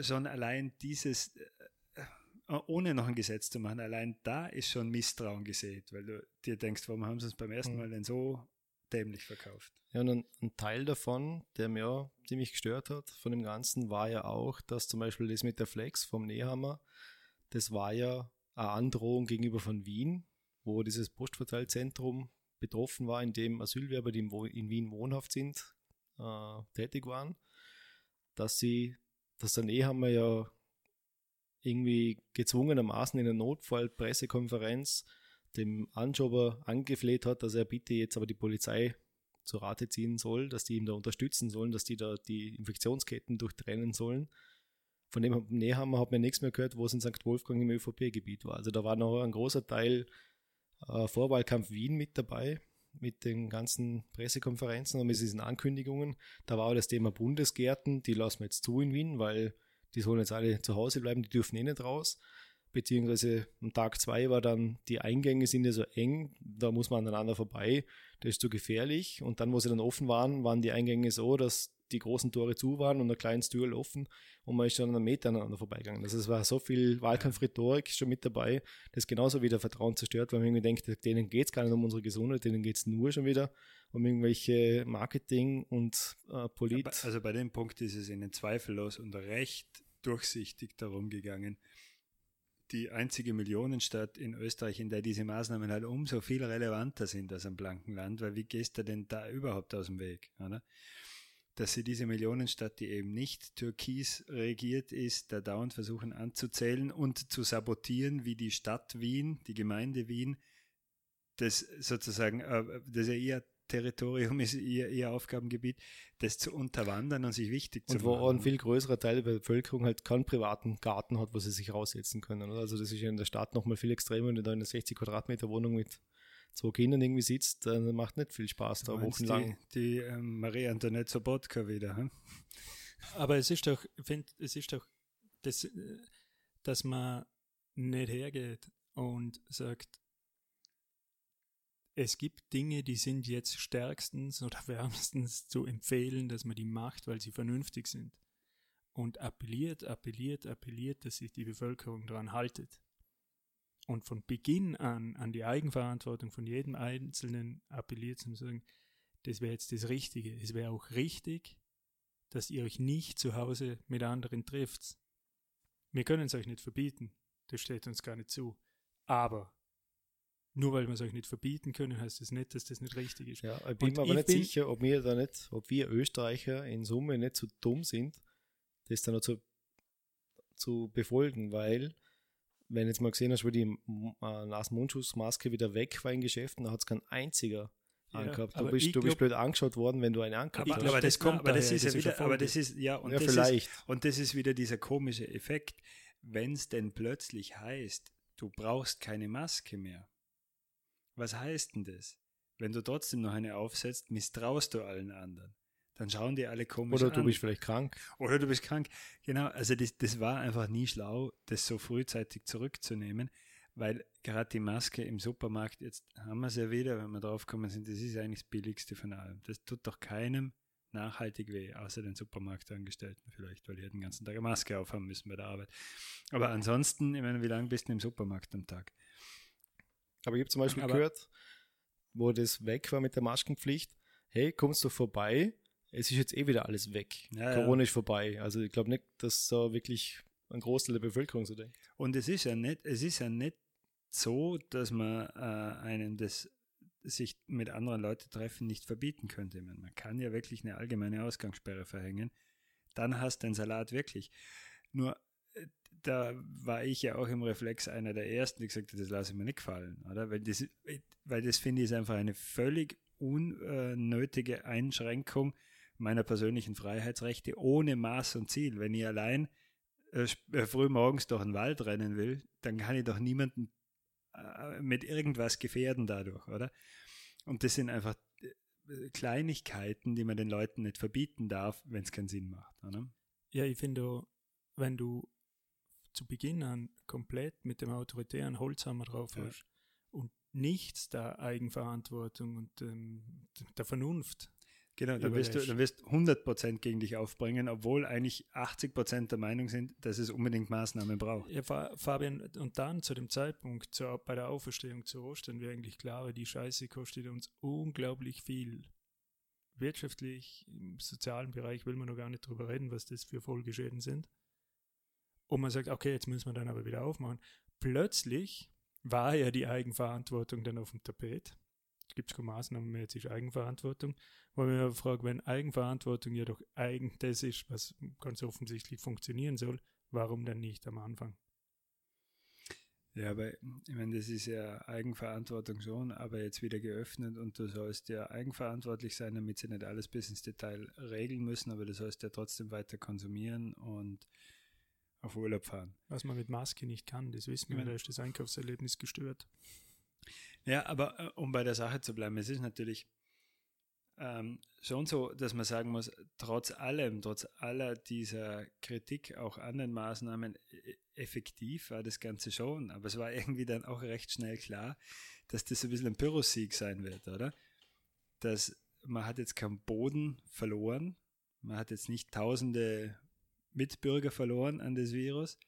Schon allein dieses, äh, ohne noch ein Gesetz zu machen, allein da ist schon Misstrauen gesät, weil du dir denkst, warum haben sie es beim ersten hm. Mal denn so dämlich verkauft? Ja, und ein, ein, Teil davon, der mir ziemlich gestört hat von dem Ganzen, war ja auch, dass zum Beispiel das mit der Flex vom Nehammer, das war ja eine Androhung gegenüber von Wien, wo dieses Postverteilzentrum betroffen war, in dem Asylwerber, die in Wien wohnhaft sind, äh, tätig waren, dass sie, dass der Nehammer ja irgendwie gezwungenermaßen in einer Notfallpressekonferenz dem Anjober angefleht hat, dass er bitte jetzt aber die Polizei zur Rate ziehen soll, dass die ihm da unterstützen sollen, dass die da die Infektionsketten durchtrennen sollen. Von dem Nehammer hat man nichts mehr gehört, wo es in St. Wolfgang im ÖVP-Gebiet war. Also da war noch ein großer Teil äh, Vorwahlkampf Wien mit dabei, mit den ganzen Pressekonferenzen und mit diesen Ankündigungen. Da war auch das Thema Bundesgärten, die lassen wir jetzt zu in Wien, weil die sollen jetzt alle zu Hause bleiben, die dürfen eh nicht raus. Beziehungsweise am Tag zwei war dann, die Eingänge sind ja so eng, da muss man aneinander vorbei, das ist zu gefährlich. Und dann, wo sie dann offen waren, waren die Eingänge so, dass die großen Tore zu waren und ein kleines Tür offen und man ist dann einen Meter aneinander vorbeigegangen. Also es war so viel Wahlkampfrhetorik schon mit dabei, das genauso wieder Vertrauen zerstört, weil man irgendwie denkt, denen geht es gar nicht um unsere Gesundheit, denen geht es nur schon wieder um irgendwelche Marketing und äh, Polit. Also bei dem Punkt ist es ihnen zweifellos und recht durchsichtig darum gegangen, die einzige Millionenstadt in Österreich, in der diese Maßnahmen halt umso viel relevanter sind als am blanken Land, weil wie gehst du denn da überhaupt aus dem Weg? Oder? Dass sie diese Millionenstadt, die eben nicht türkis regiert ist, da dauernd versuchen anzuzählen und zu sabotieren, wie die Stadt Wien, die Gemeinde Wien, das sozusagen, äh, das ja eher Territorium ist ihr, ihr Aufgabengebiet, das zu unterwandern und sich wichtig zu und machen. Und wo ein viel größerer Teil der Bevölkerung halt keinen privaten Garten hat, wo sie sich raussetzen können. Also das ist ja in der Stadt nochmal viel extremer, wenn du da in einer 60 Quadratmeter Wohnung mit zwei Kindern irgendwie sitzt, dann macht nicht viel Spaß da wochenlang. Die, die ähm, Marie Antoinette Sobotka wieder, hm? Aber es ist doch, ich finde, es ist doch, das, äh, dass man nicht hergeht und sagt, es gibt Dinge, die sind jetzt stärkstens oder (laughs) wärmstens zu empfehlen, dass man die macht, weil sie vernünftig sind. Und appelliert, appelliert, appelliert, dass sich die Bevölkerung daran haltet. Und von Beginn an an die Eigenverantwortung von jedem Einzelnen appelliert zu sagen, das wäre jetzt das Richtige. Es wäre auch richtig, dass ihr euch nicht zu Hause mit anderen trifft. Wir können es euch nicht verbieten. Das steht uns gar nicht zu. Aber nur weil wir es euch nicht verbieten können, heißt das nicht, dass das nicht richtig ist. Ja, ich bin Und mir aber ich nicht sicher, ob wir da nicht, ob wir Österreicher in Summe nicht so dumm sind, das dann noch zu, zu befolgen, weil wenn jetzt mal gesehen hast, wie die äh, Nasenmundschutzmaske wieder weg war in Geschäften, da hat es kein einziger Ja, angehabt. Du bist, du bist glaub- blöd angeschaut worden, wenn du eine angehabt hast. aber das das- kommt, aber das daher, ist ja das wieder- aber das ist- ja, und ja, das vielleicht. Ist, und das ist wieder dieser komische Effekt, wenn es denn plötzlich heißt, du brauchst keine Maske mehr. Was heißt denn das? Wenn du trotzdem noch eine aufsetzt, misstraust du allen anderen. Dann schauen die alle komisch Oder du an. bist vielleicht krank. Oder du bist krank. Genau, also das, das war einfach nie schlau, das so frühzeitig zurückzunehmen, weil gerade die Maske im Supermarkt, jetzt haben wir es ja wieder, wenn wir drauf kommen sind, das ist eigentlich das Billigste von allem. Das tut doch keinem nachhaltig weh, außer den Supermarktangestellten vielleicht, weil die halt den ganzen Tag eine Maske aufhaben müssen bei der Arbeit. Aber ansonsten, ich meine, wie lange bist du im Supermarkt am Tag? Aber ich habe zum Beispiel Aber- gehört, wo das weg war mit der Maskenpflicht, hey, kommst du vorbei, es ist jetzt eh wieder alles weg. Ja, ja. Corona ist vorbei. Also ich glaube nicht, dass so wirklich ein Großteil der Bevölkerung so denkt. Und es ist ja nicht, es ist ja nicht so, dass man äh, einen das sich mit anderen Leuten treffen nicht verbieten könnte. Meine, man kann ja wirklich eine allgemeine Ausgangssperre verhängen. Dann hast du den Salat wirklich. Nur da war ich ja auch im Reflex einer der ersten, die gesagt hat, das lasse ich mir nicht gefallen, oder? Weil das, weil das finde ich ist einfach eine völlig unnötige Einschränkung meiner persönlichen Freiheitsrechte ohne Maß und Ziel. Wenn ich allein äh, äh, früh morgens durch den Wald rennen will, dann kann ich doch niemanden äh, mit irgendwas gefährden dadurch, oder? Und das sind einfach äh, Kleinigkeiten, die man den Leuten nicht verbieten darf, wenn es keinen Sinn macht, oder? Ja, ich finde, wenn du zu Beginn an komplett mit dem autoritären Holzhammer drauf Ja. hast und nichts der Eigenverantwortung und ähm, der Vernunft. Genau, dann wirst du dann wirst 100% gegen dich aufbringen, obwohl eigentlich 80% der Meinung sind, dass es unbedingt Maßnahmen braucht. Ja, Fa- Fabian, und dann zu dem Zeitpunkt zur, bei der Auferstehung zu Ostern wäre eigentlich klar, die Scheiße kostet uns unglaublich viel. Wirtschaftlich, im sozialen Bereich will man noch gar nicht drüber reden, was das für Folgeschäden sind. Und man sagt, okay, jetzt müssen wir dann aber wieder aufmachen. Plötzlich war ja die Eigenverantwortung dann auf dem Tapet. Es gibt keine Maßnahmen mehr, jetzt ist Eigenverantwortung. Wo ich mich aber frage, wenn Eigenverantwortung ja doch eigen das ist, was ganz offensichtlich funktionieren soll, warum dann nicht am Anfang? Ja, aber ich meine, das ist ja Eigenverantwortung schon, aber jetzt wieder geöffnet und du sollst ja eigenverantwortlich sein, damit sie nicht alles bis ins Detail regeln müssen, aber du sollst ja trotzdem weiter konsumieren und auf Urlaub fahren. Was man mit Maske nicht kann, das wissen wir, Ja. da ist das Einkaufserlebnis gestört. Ja, aber äh, um bei der Sache zu bleiben, es ist natürlich ähm, schon so, dass man sagen muss, trotz allem, trotz aller dieser Kritik auch an den Maßnahmen, e- effektiv war das Ganze schon, aber es war irgendwie dann auch recht schnell klar, dass das ein bisschen ein Pyrrhussieg sein wird, oder? Dass man hat jetzt keinen Boden verloren, man hat jetzt nicht tausende Mitbürger verloren an das Virus,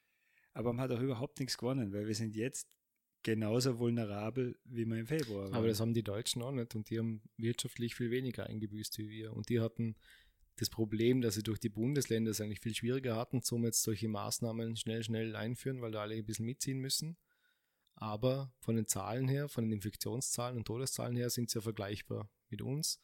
aber man hat auch überhaupt nichts gewonnen, weil wir sind jetzt genauso vulnerabel, wie wir im Februar waren. Aber das haben die Deutschen auch nicht und die haben wirtschaftlich viel weniger eingebüßt wie wir. Und die hatten das Problem, dass sie durch die Bundesländer es eigentlich viel schwieriger hatten, somit solche Maßnahmen schnell, schnell einführen, weil da alle ein bisschen mitziehen müssen. Aber von den Zahlen her, von den Infektionszahlen und Todeszahlen her sind sie ja vergleichbar mit uns.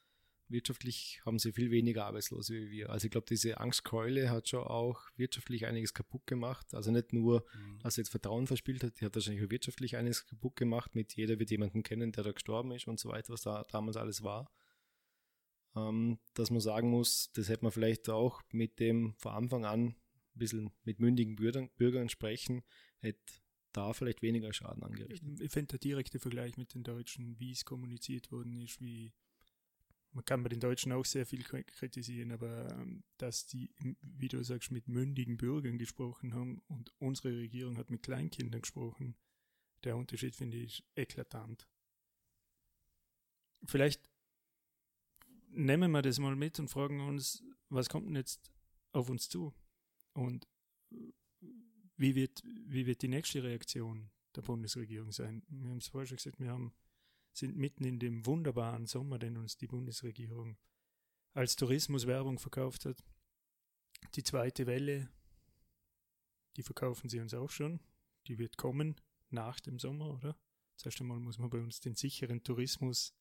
Wirtschaftlich haben sie viel weniger Arbeitslose wie wir. Also ich glaube, diese Angstkeule hat schon auch wirtschaftlich einiges kaputt gemacht. Also nicht nur, Mhm. dass sie jetzt Vertrauen verspielt hat, die hat wahrscheinlich auch wirtschaftlich einiges kaputt gemacht, mit jeder wird jemanden kennen, der da gestorben ist und so weiter, was da damals alles war. Ähm, dass man sagen muss, das hätte man vielleicht auch mit dem von Anfang an ein bisschen mit mündigen Bürgern, Bürgern sprechen, hätte da vielleicht weniger Schaden angerichtet. Ich finde der direkte Vergleich mit den Deutschen, wie es kommuniziert worden ist, wie man kann bei den Deutschen auch sehr viel kritisieren, aber ähm, dass die, wie du sagst, mit mündigen Bürgern gesprochen haben und unsere Regierung hat mit Kleinkindern gesprochen, der Unterschied finde ich eklatant. Vielleicht nehmen wir das mal mit und fragen uns, was kommt denn jetzt auf uns zu? Und wie wird, wie wird die nächste Reaktion der Bundesregierung sein? Wir haben es vorher schon gesagt, wir haben, sind mitten in dem wunderbaren Sommer, den uns die Bundesregierung als Tourismuswerbung verkauft hat. Die zweite Welle, die verkaufen sie uns auch schon. Die wird kommen nach dem Sommer, oder? Zuerst einmal muss man bei uns den sicheren Tourismus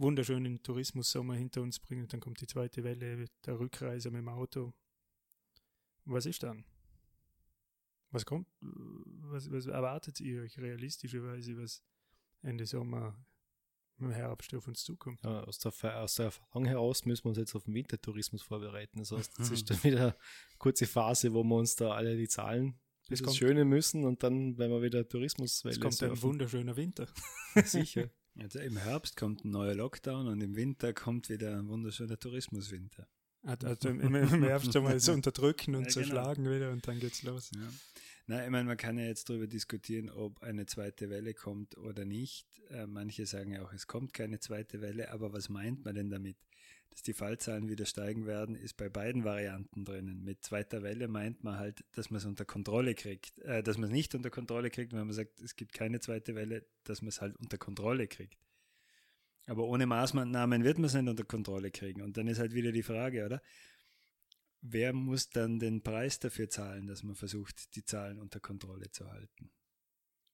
wunderschönen Tourismussommer hinter uns bringen. Dann kommt die zweite Welle der Rückreise mit dem Auto. Was ist dann? Was kommt? Was, was erwartet ihr euch realistischerweise, was Ende Sommer im Herbst auf uns zukommt? Ja, aus, der, aus der Erfahrung heraus müssen wir uns jetzt auf den Wintertourismus vorbereiten. Das heißt, das ist dann wieder eine kurze Phase, wo wir uns da alle die Zahlen das, das Schöne müssen und dann, wenn wir wieder Tourismus Es kommt ein wunderschöner Winter. (laughs) Sicher. Also im Herbst kommt ein neuer Lockdown und im Winter kommt wieder ein wunderschöner Tourismuswinter. Also im, im Herbst schon mal so (laughs) unterdrücken und ja, genau. zerschlagen wieder und dann geht's los. Ja. Na, ich meine, man kann ja jetzt darüber diskutieren, ob eine zweite Welle kommt oder nicht. Äh, manche sagen ja auch, es kommt keine zweite Welle, aber was meint man denn damit? dass die Fallzahlen wieder steigen werden, ist bei beiden Varianten drinnen. Mit zweiter Welle meint man halt, dass man es unter Kontrolle kriegt, äh, dass man es nicht unter Kontrolle kriegt, wenn man sagt, es gibt keine zweite Welle, dass man es halt unter Kontrolle kriegt. Aber ohne Maßnahmen wird man es nicht unter Kontrolle kriegen. Und dann ist halt wieder die Frage, oder? Wer muss dann den Preis dafür zahlen, dass man versucht, die Zahlen unter Kontrolle zu halten?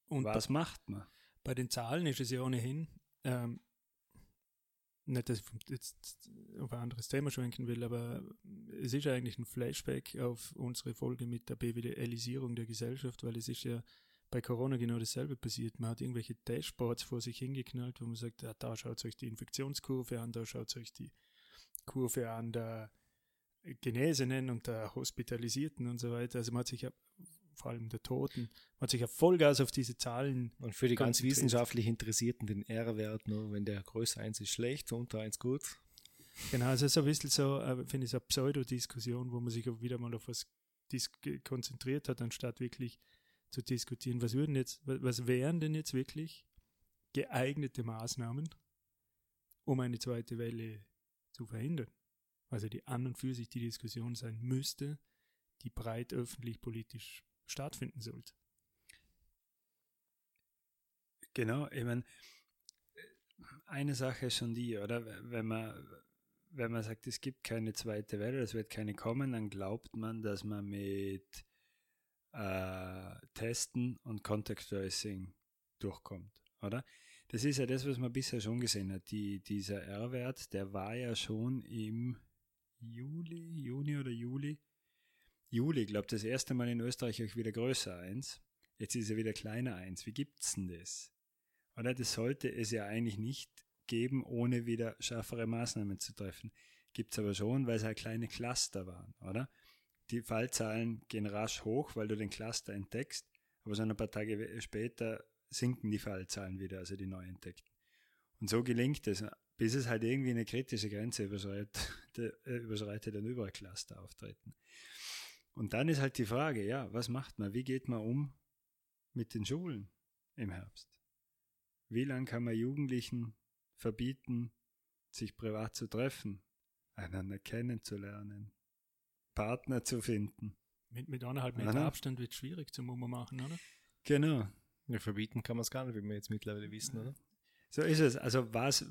Und was macht man? Bei den Zahlen ist es ja ohnehin, ähm, nicht, dass ich jetzt auf ein anderes Thema schwenken will, aber es ist eigentlich ein Flashback auf unsere Folge mit der BWLisierung der Gesellschaft, weil es ist ja bei Corona genau dasselbe passiert. Man hat irgendwelche Dashboards vor sich hingeknallt, wo man sagt, ja, da schaut euch die Infektionskurve an, da schaut euch die Kurve an der Genesenen und der Hospitalisierten und so weiter. Also man hat sich ja vor allem der Toten. Man hat sich ja Vollgas auf diese Zahlen. Und für die ganz wissenschaftlich Interessierten den R-Wert, nur wenn der größer 1 ist schlecht, unter 1 gut. Genau, also so ein bisschen so, äh, finde ich, so eine Pseudodiskussion, wo man sich auch wieder mal auf was konzentriert hat, anstatt wirklich zu diskutieren, was würden jetzt, was wären denn jetzt wirklich geeignete Maßnahmen, um eine zweite Welle zu verhindern? Also die an und für sich die Diskussion sein müsste, die breit öffentlich politisch stattfinden sollte. Genau, ich meine, eine Sache ist schon die, oder? Wenn man, wenn man sagt, es gibt keine zweite Welle, es wird keine kommen, dann glaubt man, dass man mit äh, Testen und Contact Tracing durchkommt, oder? Das ist ja das, was man bisher schon gesehen hat. Die, dieser R-Wert, der war ja schon im Juli, Juni oder Juli Juli, glaube das erste Mal in Österreich auch wieder größer eins. Jetzt ist er wieder kleiner eins. Wie gibt's denn das? Oder das sollte es ja eigentlich nicht geben, ohne wieder schärfere Maßnahmen zu treffen. Gibt es aber schon, weil es halt kleine Cluster waren, oder? Die Fallzahlen gehen rasch hoch, weil du den Cluster entdeckst, aber so ein paar Tage später sinken die Fallzahlen wieder, also die neu entdeckten. Und so gelingt es, bis es halt irgendwie eine kritische Grenze überschreitet, (laughs) äh, überschreitet und überall Cluster auftreten. Und dann ist halt die Frage, ja, was macht man? Wie geht man um mit den Schulen im Herbst? Wie lange kann man Jugendlichen verbieten, sich privat zu treffen, einander kennenzulernen, Partner zu finden? Mit, mit anderthalb Meter Aha. Abstand wird es schwierig zum Umma machen, oder? Genau. Ja, verbieten kann man es gar nicht, wie wir jetzt mittlerweile wissen, oder? So ist es. Also was,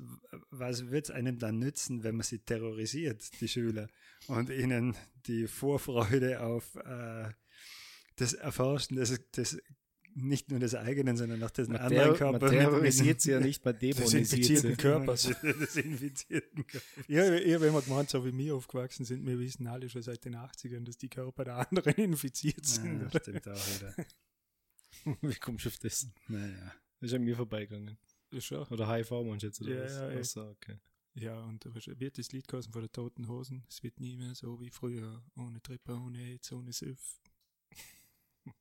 was wird es einem dann nützen, wenn man sie terrorisiert, die Schüler, und ihnen die Vorfreude auf äh, das Erforschen des, des nicht nur des eigenen, sondern auch des anderen Körpers. Man terrorisiert sie ja nicht, man (laughs) dämonisiert sie. Körpers. (laughs) des infizierten Körpers. Ja, ja, wenn man gemeint, so wie wir aufgewachsen sind, wir wissen alle schon seit den 80ern, dass die Körper der anderen (laughs) infiziert sind. Ja, stimmt auch wieder. wie kommst du auf das? Naja. Das ist an mir vorbeigegangen. Schon. Oder HIV meinst du jetzt, oder ja, was? Ja, Achso, okay. Ja, und wird das Lied kosten von der Toten Hosen. Es wird nie mehr so wie früher. Ohne Tripper, ohne AIDS, ohne Süff. (laughs)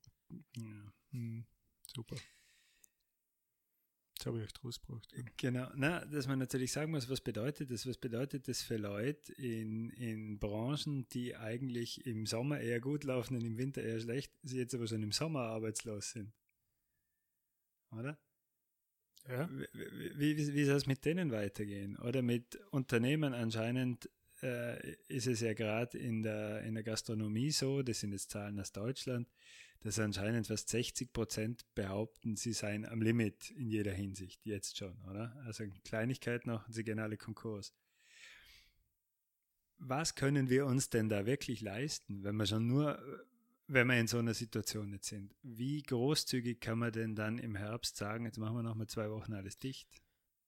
ja. Hm, super. Jetzt habe ich euch Trost gebracht. Ja. Genau, na, dass man natürlich sagen muss, was bedeutet das? Was bedeutet das für Leute in, in Branchen, die eigentlich im Sommer eher gut laufen und im Winter eher schlecht, sie jetzt aber schon im Sommer arbeitslos sind? Oder? Ja. Wie, wie, wie soll es mit denen weitergehen? Oder mit Unternehmen anscheinend äh, ist es ja gerade in der, in der Gastronomie so, das sind jetzt Zahlen aus Deutschland, dass anscheinend fast 60 Prozent behaupten, sie seien am Limit in jeder Hinsicht, jetzt schon, oder? Also Kleinigkeit noch, sie gehen alle Konkurs. Was können wir uns denn da wirklich leisten, wenn wir schon nur, wenn wir in so einer Situation jetzt sind? Wie großzügig kann man denn dann im Herbst sagen, jetzt machen wir noch mal zwei Wochen alles dicht?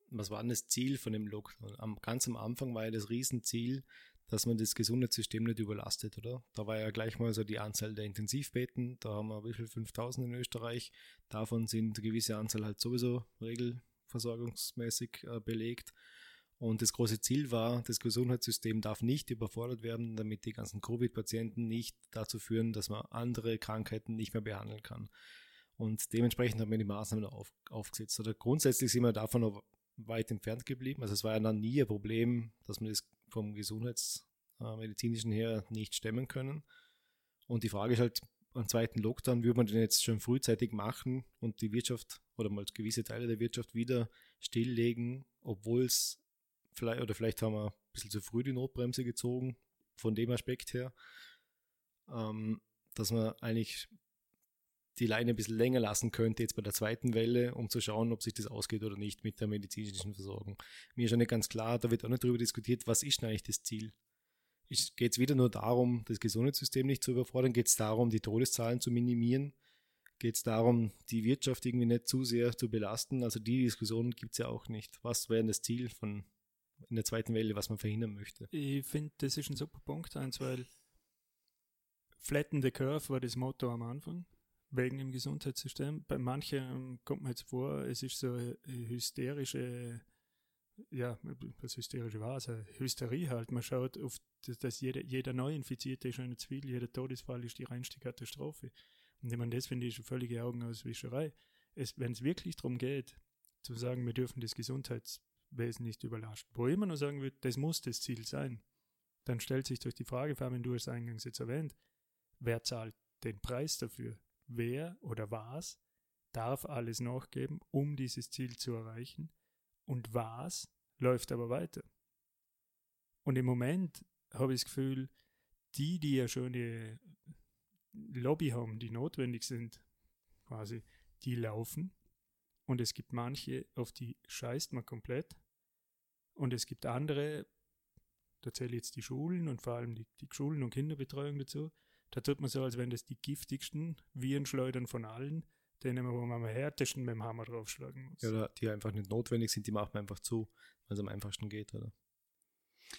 Was war denn das Ziel von dem Lockdown? Am, ganz am Anfang war ja das Riesenziel, dass man das Gesundheitssystem nicht überlastet, oder? Da war ja gleich mal so die Anzahl der Intensivbetten, da haben wir wie viel 5000 in Österreich, davon sind eine gewisse Anzahl halt sowieso regelversorgungsmäßig äh, belegt. Und das große Ziel war, das Gesundheitssystem darf nicht überfordert werden, damit die ganzen Covid-Patienten nicht dazu führen, dass man andere Krankheiten nicht mehr behandeln kann. Und dementsprechend haben wir die Maßnahmen auf, aufgesetzt. Oder grundsätzlich sind wir davon noch weit entfernt geblieben. Also es war ja dann nie ein Problem, dass man das vom Gesundheitsmedizinischen her nicht stemmen können. Und die Frage ist halt, am zweiten Lockdown würde man den jetzt schon frühzeitig machen und die Wirtschaft oder mal gewisse Teile der Wirtschaft wieder stilllegen, obwohl es vielleicht, oder vielleicht haben wir ein bisschen zu früh die Notbremse gezogen, von dem Aspekt her, ähm, dass man eigentlich die Leine ein bisschen länger lassen könnte, jetzt bei der zweiten Welle, um zu schauen, ob sich das ausgeht oder nicht mit der medizinischen Versorgung. Mir ist schon nicht ganz klar, da wird auch nicht darüber diskutiert, was ist denn eigentlich das Ziel? Geht es wieder nur darum, das Gesundheitssystem nicht zu überfordern? Geht es darum, die Todeszahlen zu minimieren? Geht es darum, die Wirtschaft irgendwie nicht zu sehr zu belasten? Also die Diskussion gibt es ja auch nicht. Was wäre das Ziel von in der zweiten Welle, was man verhindern möchte? Ich finde, das ist ein super Punkt, eins, weil Flatten the Curve war das Motto am Anfang wegen dem Gesundheitssystem. Bei manchen kommt mir jetzt vor, es ist so eine hysterische, ja, was hysterische war, also Hysterie halt. Man schaut auf, dass jeder, jeder Neuinfizierte ist zu viel, jeder Todesfall ist die reinste Katastrophe. Und ich meine, das finde ich schon völlige Augenauswischerei. Es, wenn es wirklich darum geht, zu sagen, wir dürfen das Gesundheitswesen nicht überlasten, wo immer nur sagen würde, das muss das Ziel sein, dann stellt sich durch die Frage, Fabian, du hast eingangs jetzt erwähnt, wer zahlt den Preis dafür? wer oder was darf alles nachgeben, um dieses Ziel zu erreichen und was läuft aber weiter. Und im Moment habe ich das Gefühl, die, die ja schon eine Lobby haben, die notwendig sind, quasi, die laufen. Und es gibt manche, auf die scheißt man komplett. Und es gibt andere, da zähle ich jetzt die Schulen und vor allem die, die Schulen und Kinderbetreuung dazu, da tut man so, als wenn das die giftigsten Virenschleudern von allen, denen man am härtesten mit dem Hammer draufschlagen muss. Ja, oder die einfach nicht notwendig sind, die macht man einfach zu, weil es am einfachsten geht, oder?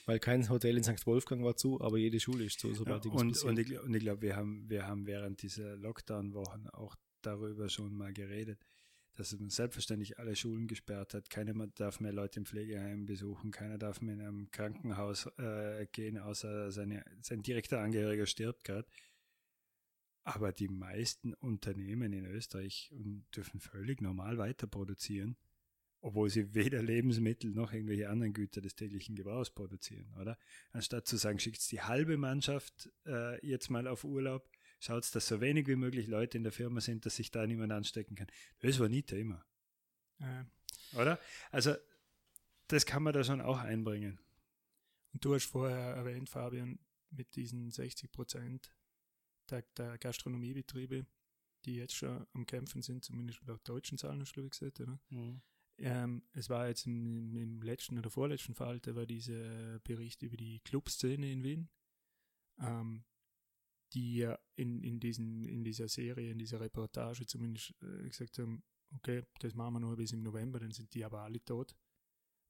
Weil kein Hotel in St. Wolfgang war zu, aber jede Schule ist zu, sobald ja, und, und, ich, und ich glaube, wir haben, wir haben während dieser Lockdown-Wochen auch darüber schon mal geredet dass man selbstverständlich alle Schulen gesperrt hat. Keiner darf mehr Leute im Pflegeheim besuchen, keiner darf mehr in einem Krankenhaus äh, gehen, außer seine, sein direkter Angehöriger stirbt gerade. Aber die meisten Unternehmen in Österreich dürfen völlig normal weiter produzieren, obwohl sie weder Lebensmittel noch irgendwelche anderen Güter des täglichen Gebrauchs produzieren, oder? Anstatt zu sagen, schickt die halbe Mannschaft äh, jetzt mal auf Urlaub, schaut, dass so wenig wie möglich Leute in der Firma sind, dass sich da niemand anstecken kann. Das war nie Thema. Ja. Oder? Also, das kann man da schon auch einbringen. Und du hast vorher erwähnt, Fabian, mit diesen 60 Prozent der, der, Gastronomiebetriebe, die jetzt schon am Kämpfen sind, zumindest laut deutschen Zahlen, hast du gesagt, oder? Mhm. Ähm, es war jetzt im, im, letzten oder vorletzten Fall, da war dieser Bericht über die Clubszene in Wien. Ähm, die in, in, diesen, in dieser Serie, in dieser Reportage zumindest äh, gesagt haben, okay, das machen wir nur bis im November, dann sind die aber alle tot,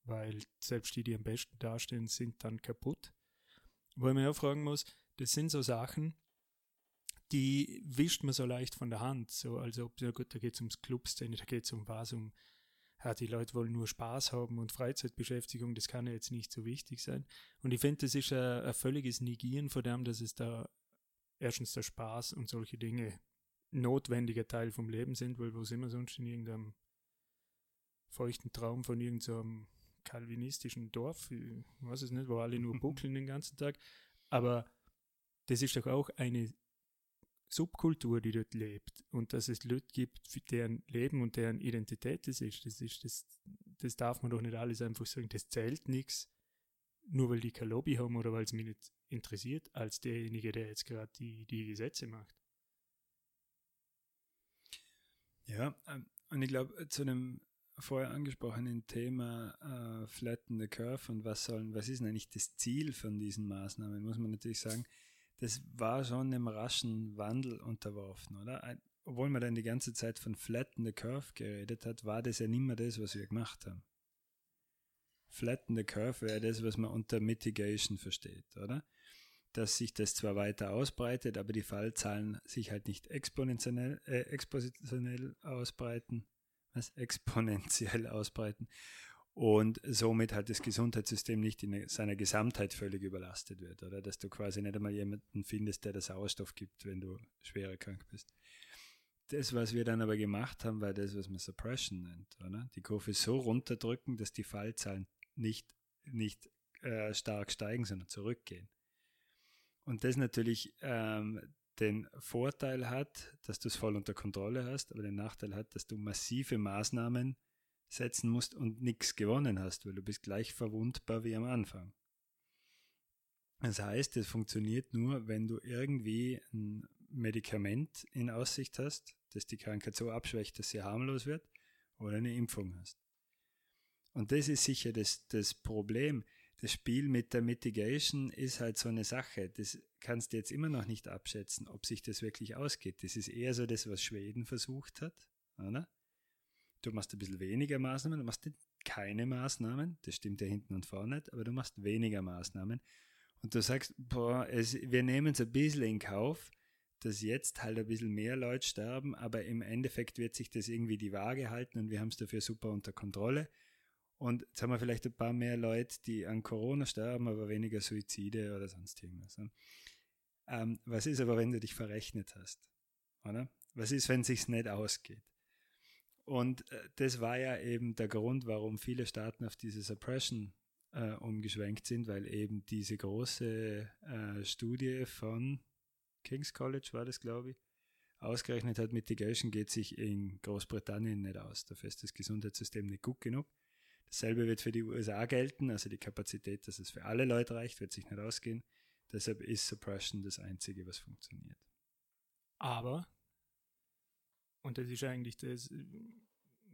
weil selbst die, die am besten dastehen, sind dann kaputt. Wo ich mir auch fragen muss, das sind so Sachen, die wischt man so leicht von der Hand, so als ob, ja gut, da geht es ums Clubszene, da geht es um was, um, ja, die Leute wollen nur Spaß haben und Freizeitbeschäftigung, das kann ja jetzt nicht so wichtig sein. Und ich finde, das ist ein, ein völliges Negieren von dem, dass es da erstens der Spaß und solche Dinge notwendiger Teil vom Leben sind, weil wo sind wir sonst in irgendeinem feuchten Traum von irgendeinem so kalvinistischen Dorf, ich weiß es nicht, wo alle nur (laughs) buckeln den ganzen Tag, aber das ist doch auch eine Subkultur, die dort lebt und dass es Leute gibt, für deren Leben und deren Identität das ist, das ist, das, das darf man doch nicht alles einfach sagen, das zählt nichts, nur weil die kein Lobby haben oder weil es mich nicht interessiert, als derjenige, der jetzt gerade die, die Gesetze macht. Ja, ähm, und ich glaube, zu einem vorher angesprochenen Thema äh, Flatten the Curve und was sollen, was ist denn eigentlich das Ziel von diesen Maßnahmen, muss man natürlich sagen, das war schon einem raschen Wandel unterworfen, oder? Obwohl man dann die ganze Zeit von Flatten the Curve geredet hat, war das ja nicht mehr das, was wir gemacht haben. Flatten the Curve wäre das, was man unter Mitigation versteht, oder? Dass sich das zwar weiter ausbreitet, aber die Fallzahlen sich halt nicht exponentiell, äh, expositionell ausbreiten, was (laughs) exponentiell ausbreiten und somit halt das Gesundheitssystem nicht in seiner Gesamtheit völlig überlastet wird, oder dass du quasi nicht einmal jemanden findest, der das Sauerstoff gibt, wenn du schwer krank bist. Das, was wir dann aber gemacht haben, war das, was man Suppression nennt, oder? Die Kurve so runterdrücken, dass die Fallzahlen nicht, nicht äh, stark steigen, sondern zurückgehen. Und das natürlich ähm, den Vorteil hat, dass du es voll unter Kontrolle hast, aber den Nachteil hat, dass du massive Maßnahmen setzen musst und nichts gewonnen hast, weil du bist gleich verwundbar wie am Anfang. Das heißt, es funktioniert nur, wenn du irgendwie ein Medikament in Aussicht hast, das die Krankheit so abschwächt, dass sie harmlos wird, oder eine Impfung hast. Und das ist sicher das, das Problem. Das Spiel mit der Mitigation ist halt so eine Sache. Das kannst du jetzt immer noch nicht abschätzen, ob sich das wirklich ausgeht. Das ist eher so das, was Schweden versucht hat, oder? Du machst ein bisschen weniger Maßnahmen, du machst keine Maßnahmen, das stimmt ja hinten und vorne nicht, aber du machst weniger Maßnahmen. Und du sagst, boah, es, wir nehmen es ein bisschen in Kauf, dass jetzt halt ein bisschen mehr Leute sterben, aber im Endeffekt wird sich das irgendwie die Waage halten und wir haben es dafür super unter Kontrolle. Und jetzt haben wir vielleicht ein paar mehr Leute, die an Corona sterben, aber weniger Suizide oder sonst irgendwas. Ähm, was ist aber, wenn du dich verrechnet hast? Oder? Was ist, wenn es sich nicht ausgeht? Und äh, das war ja eben der Grund, warum viele Staaten auf diese Suppression äh, umgeschwenkt sind, weil eben diese große äh, Studie von King's College war das, glaube ich, ausgerechnet hat, Mitigation geht sich in Großbritannien nicht aus. Dafür ist das Gesundheitssystem nicht gut genug. Dasselbe wird für die USA gelten, also die Kapazität, dass es für alle Leute reicht, wird sich nicht ausgehen. Deshalb ist Suppression das Einzige, was funktioniert. Aber und das ist eigentlich das,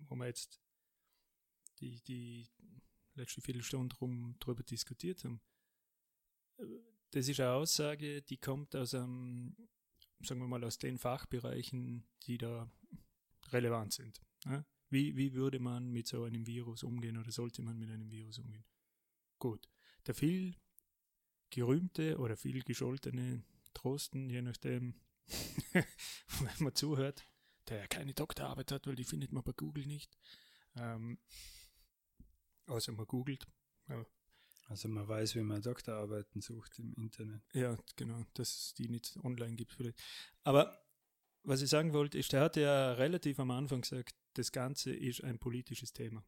wo wir jetzt die, die letzte Viertelstunde rum drüber diskutiert haben. Das ist eine Aussage, die kommt aus einem, sagen wir mal, aus den Fachbereichen, die da relevant sind. Wie, wie würde man mit so einem Virus umgehen oder sollte man mit einem Virus umgehen? Gut. Der viel gerühmte oder viel gescholtene Trosten, je nachdem, (laughs) wenn man zuhört, der ja keine Doktorarbeit hat, weil die findet man bei Google nicht. Ähm, außer man googelt. Ja. Also man weiß, wie man Doktorarbeiten sucht im Internet. Ja, genau, dass es die nicht online gibt vielleicht. Aber was ich sagen wollte, ist, der hat ja relativ am Anfang gesagt, das Ganze ist ein politisches Thema.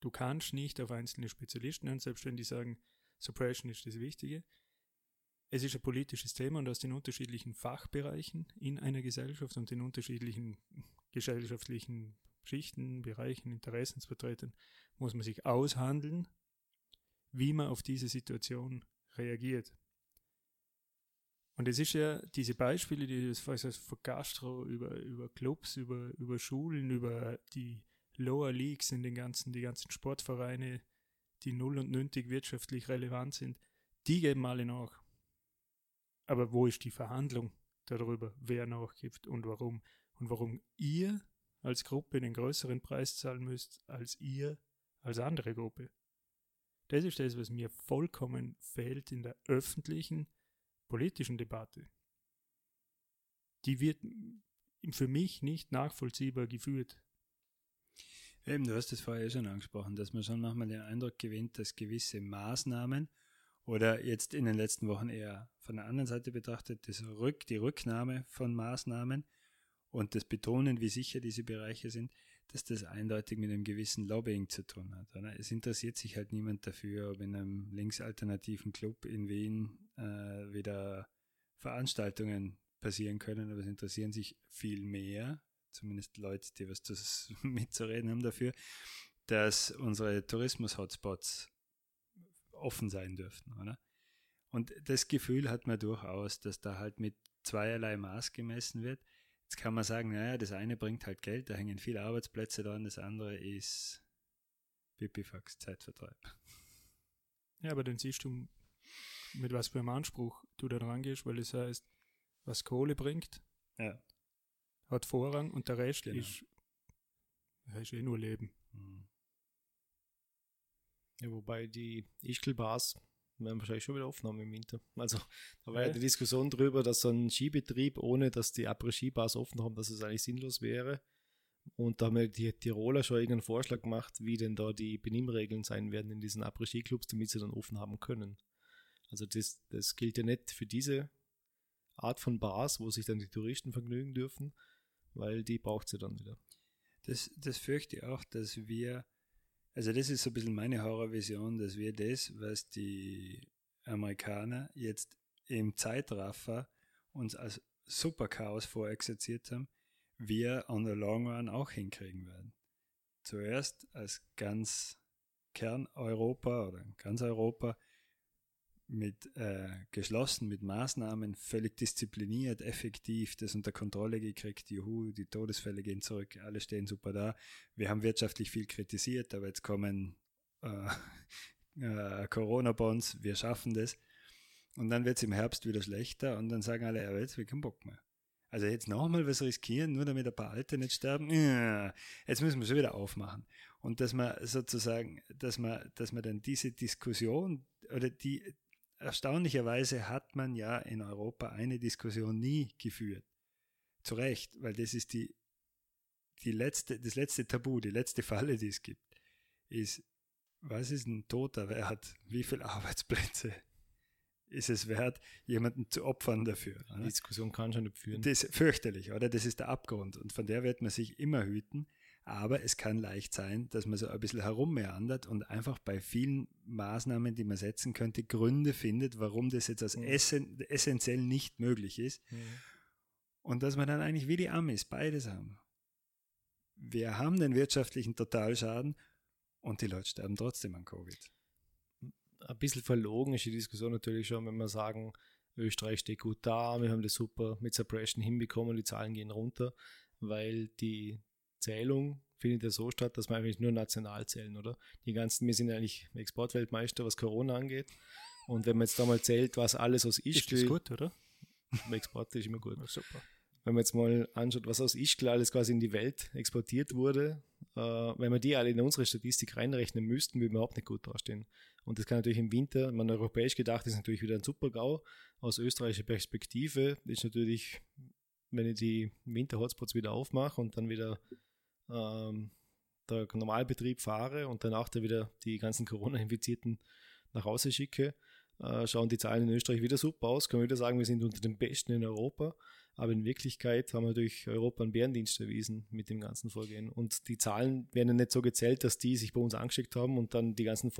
Du kannst nicht auf einzelne Spezialisten hören, selbst wenn die sagen, Suppression ist das Wichtige. Es ist ein politisches Thema und aus den unterschiedlichen Fachbereichen in einer Gesellschaft und den unterschiedlichen gesellschaftlichen Schichten, Bereichen, Interessensvertretern muss man sich aushandeln, wie man auf diese Situation reagiert. Und es ist ja diese Beispiele, die du von Gastro über, über Clubs, über, über Schulen, über die Lower Leagues in den ganzen, die ganzen Sportvereine, die null und nüntig wirtschaftlich relevant sind, die geben alle nach. Aber wo ist die Verhandlung darüber, wer nachgibt und warum? Und warum ihr als Gruppe den größeren Preis zahlen müsst, als ihr als andere Gruppe? Das ist das, was mir vollkommen fehlt in der öffentlichen politischen Debatte. Die wird für mich nicht nachvollziehbar geführt. Eben, du hast es vorher schon angesprochen, dass man schon manchmal den Eindruck gewinnt, dass gewisse Maßnahmen oder jetzt in den letzten Wochen eher von der anderen Seite betrachtet, das Rück, die Rücknahme von Maßnahmen und das Betonen, wie sicher diese Bereiche sind, dass das eindeutig mit einem gewissen Lobbying zu tun hat. Oder? Es interessiert sich halt niemand dafür, ob in einem linksalternativen Club in Wien äh, wieder Veranstaltungen passieren können, aber es interessieren sich viel mehr, zumindest Leute, die was zu, (laughs) mitzureden haben dafür, dass unsere Tourismus-Hotspots offen sein dürften, oder? Und das Gefühl hat man durchaus, dass da halt mit zweierlei Maß gemessen wird. Jetzt kann man sagen, naja, das eine bringt halt Geld, da hängen viele Arbeitsplätze dran, das andere ist Pipifax, Zeitvertreib. Ja, aber dann siehst du, mit was für einem Anspruch du da rangehst, weil es heißt, was Kohle bringt, ja. hat Vorrang und der Rest Genau. ist, ist eh nur Leben. Mhm. Ja, wobei die Ischgl-Bars werden wahrscheinlich schon wieder offen haben im Winter. Also da war Ja. ja die Diskussion drüber, dass so ein Skibetrieb, ohne dass die Après-Ski-Bars offen haben, dass es eigentlich sinnlos wäre. Und da haben ja die Tiroler schon irgendeinen Vorschlag gemacht, wie denn da die Benimmregeln sein werden in diesen Après-Ski-Clubs, damit sie dann offen haben können. Also das, das gilt ja nicht für diese Art von Bars, wo sich dann die Touristen vergnügen dürfen, weil die braucht sie dann wieder. Das, das fürchte ich auch, dass wir, also das ist so ein bisschen meine Horrorvision, dass wir das, was die Amerikaner jetzt im Zeitraffer uns als Superchaos vorexerziert haben, wir on the long run auch hinkriegen werden. Zuerst als ganz Kerneuropa oder ganz Europa mit äh, geschlossen, mit Maßnahmen, völlig diszipliniert, effektiv, das unter Kontrolle gekriegt, juhu, die Todesfälle gehen zurück, alle stehen super da. Wir haben wirtschaftlich viel kritisiert, aber jetzt kommen äh, (laughs) äh, Corona-Bonds, wir schaffen das. Und dann wird es im Herbst wieder schlechter und dann sagen alle, aber jetzt wir keinen Bock mehr. Also jetzt nochmal was riskieren, nur damit ein paar Alte nicht sterben. Jetzt müssen wir schon wieder aufmachen. Und dass man sozusagen, dass man, dass man dann diese Diskussion oder die erstaunlicherweise hat man ja in Europa eine Diskussion nie geführt. Zu Recht, weil das ist die, die letzte, das letzte Tabu, die letzte Falle, die es gibt, ist, was ist ein Toter wert? Wie viele Arbeitsplätze ist es wert, jemanden zu opfern dafür? Die Diskussion kann schon nicht führen. Das ist fürchterlich, oder? Das ist der Abgrund. Und von der wird man sich immer hüten. Aber es kann leicht sein, dass man so ein bisschen herummeandert und einfach bei vielen Maßnahmen, die man setzen könnte, Gründe findet, warum das jetzt als Mhm. essen, essentiell nicht möglich ist. Mhm. Und dass man dann eigentlich wie die Amis beides haben. Wir haben den wirtschaftlichen Totalschaden und die Leute sterben trotzdem an Covid. ein bisschen verlogen ist die Diskussion natürlich schon, wenn wir sagen, Österreich steht gut da, wir haben das super mit Suppression hinbekommen, die Zahlen gehen runter, weil die Zählung findet ja so statt, dass wir eigentlich nur national zählen, oder? Die ganzen, wir sind eigentlich Exportweltmeister, was Corona angeht. Und wenn man jetzt da mal zählt, was alles aus Ist das Ischgl, gut, oder? Export ist immer gut. Ja, super. wenn man jetzt mal anschaut, was aus Ischgl alles quasi in die Welt exportiert wurde, äh, wenn wir die alle in unsere Statistik reinrechnen müssten, würden wir überhaupt nicht gut dastehen. Und das kann natürlich im Winter, man europäisch gedacht, ist natürlich wieder ein Super-GAU. Aus österreichischer Perspektive ist natürlich, wenn ich die Winter-Hotspots wieder aufmache und dann wieder ähm, der Normalbetrieb fahre und danach da wieder die ganzen Corona-Infizierten nach Hause schicke, äh, schauen die Zahlen in Österreich wieder super aus. Können wir wieder sagen, wir sind unter den Besten in Europa. Aber in Wirklichkeit haben wir durch Europa einen Bärendienst erwiesen mit dem ganzen Vorgehen. Und die Zahlen werden ja nicht so gezählt, dass die sich bei uns angesteckt haben und dann die ganzen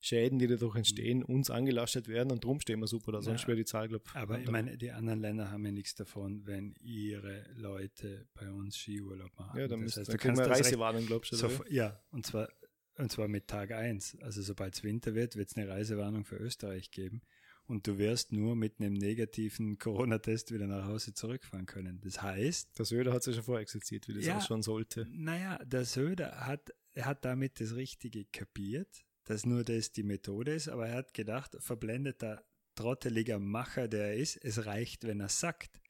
Folgeschäden, die dadurch entstehen, uns angelastet werden und drum stehen wir super da. Sonst Ja, wäre die Zahl, glaube ich. Aber ich meine, die anderen Länder haben ja nichts davon, wenn ihre Leute bei uns Skiurlaub machen. ja, dann, das müsste, heißt, dann du kannst Reisewarnung, ich. oder? Sofort, ja, und zwar, und zwar mit Tag 1. Also sobald es Winter wird, wird es eine Reisewarnung für Österreich geben. Und du wirst nur mit einem negativen Corona-Test wieder nach Hause zurückfahren können. Das heißt, Der Söder hat es ja schon vorexerziert, wie das Ja. ausschauen sollte. naja, der Söder hat, er hat damit das Richtige kapiert, dass nur das die Methode ist, aber er hat gedacht, verblendeter, trotteliger Macher, der er ist, es reicht, wenn er sagt.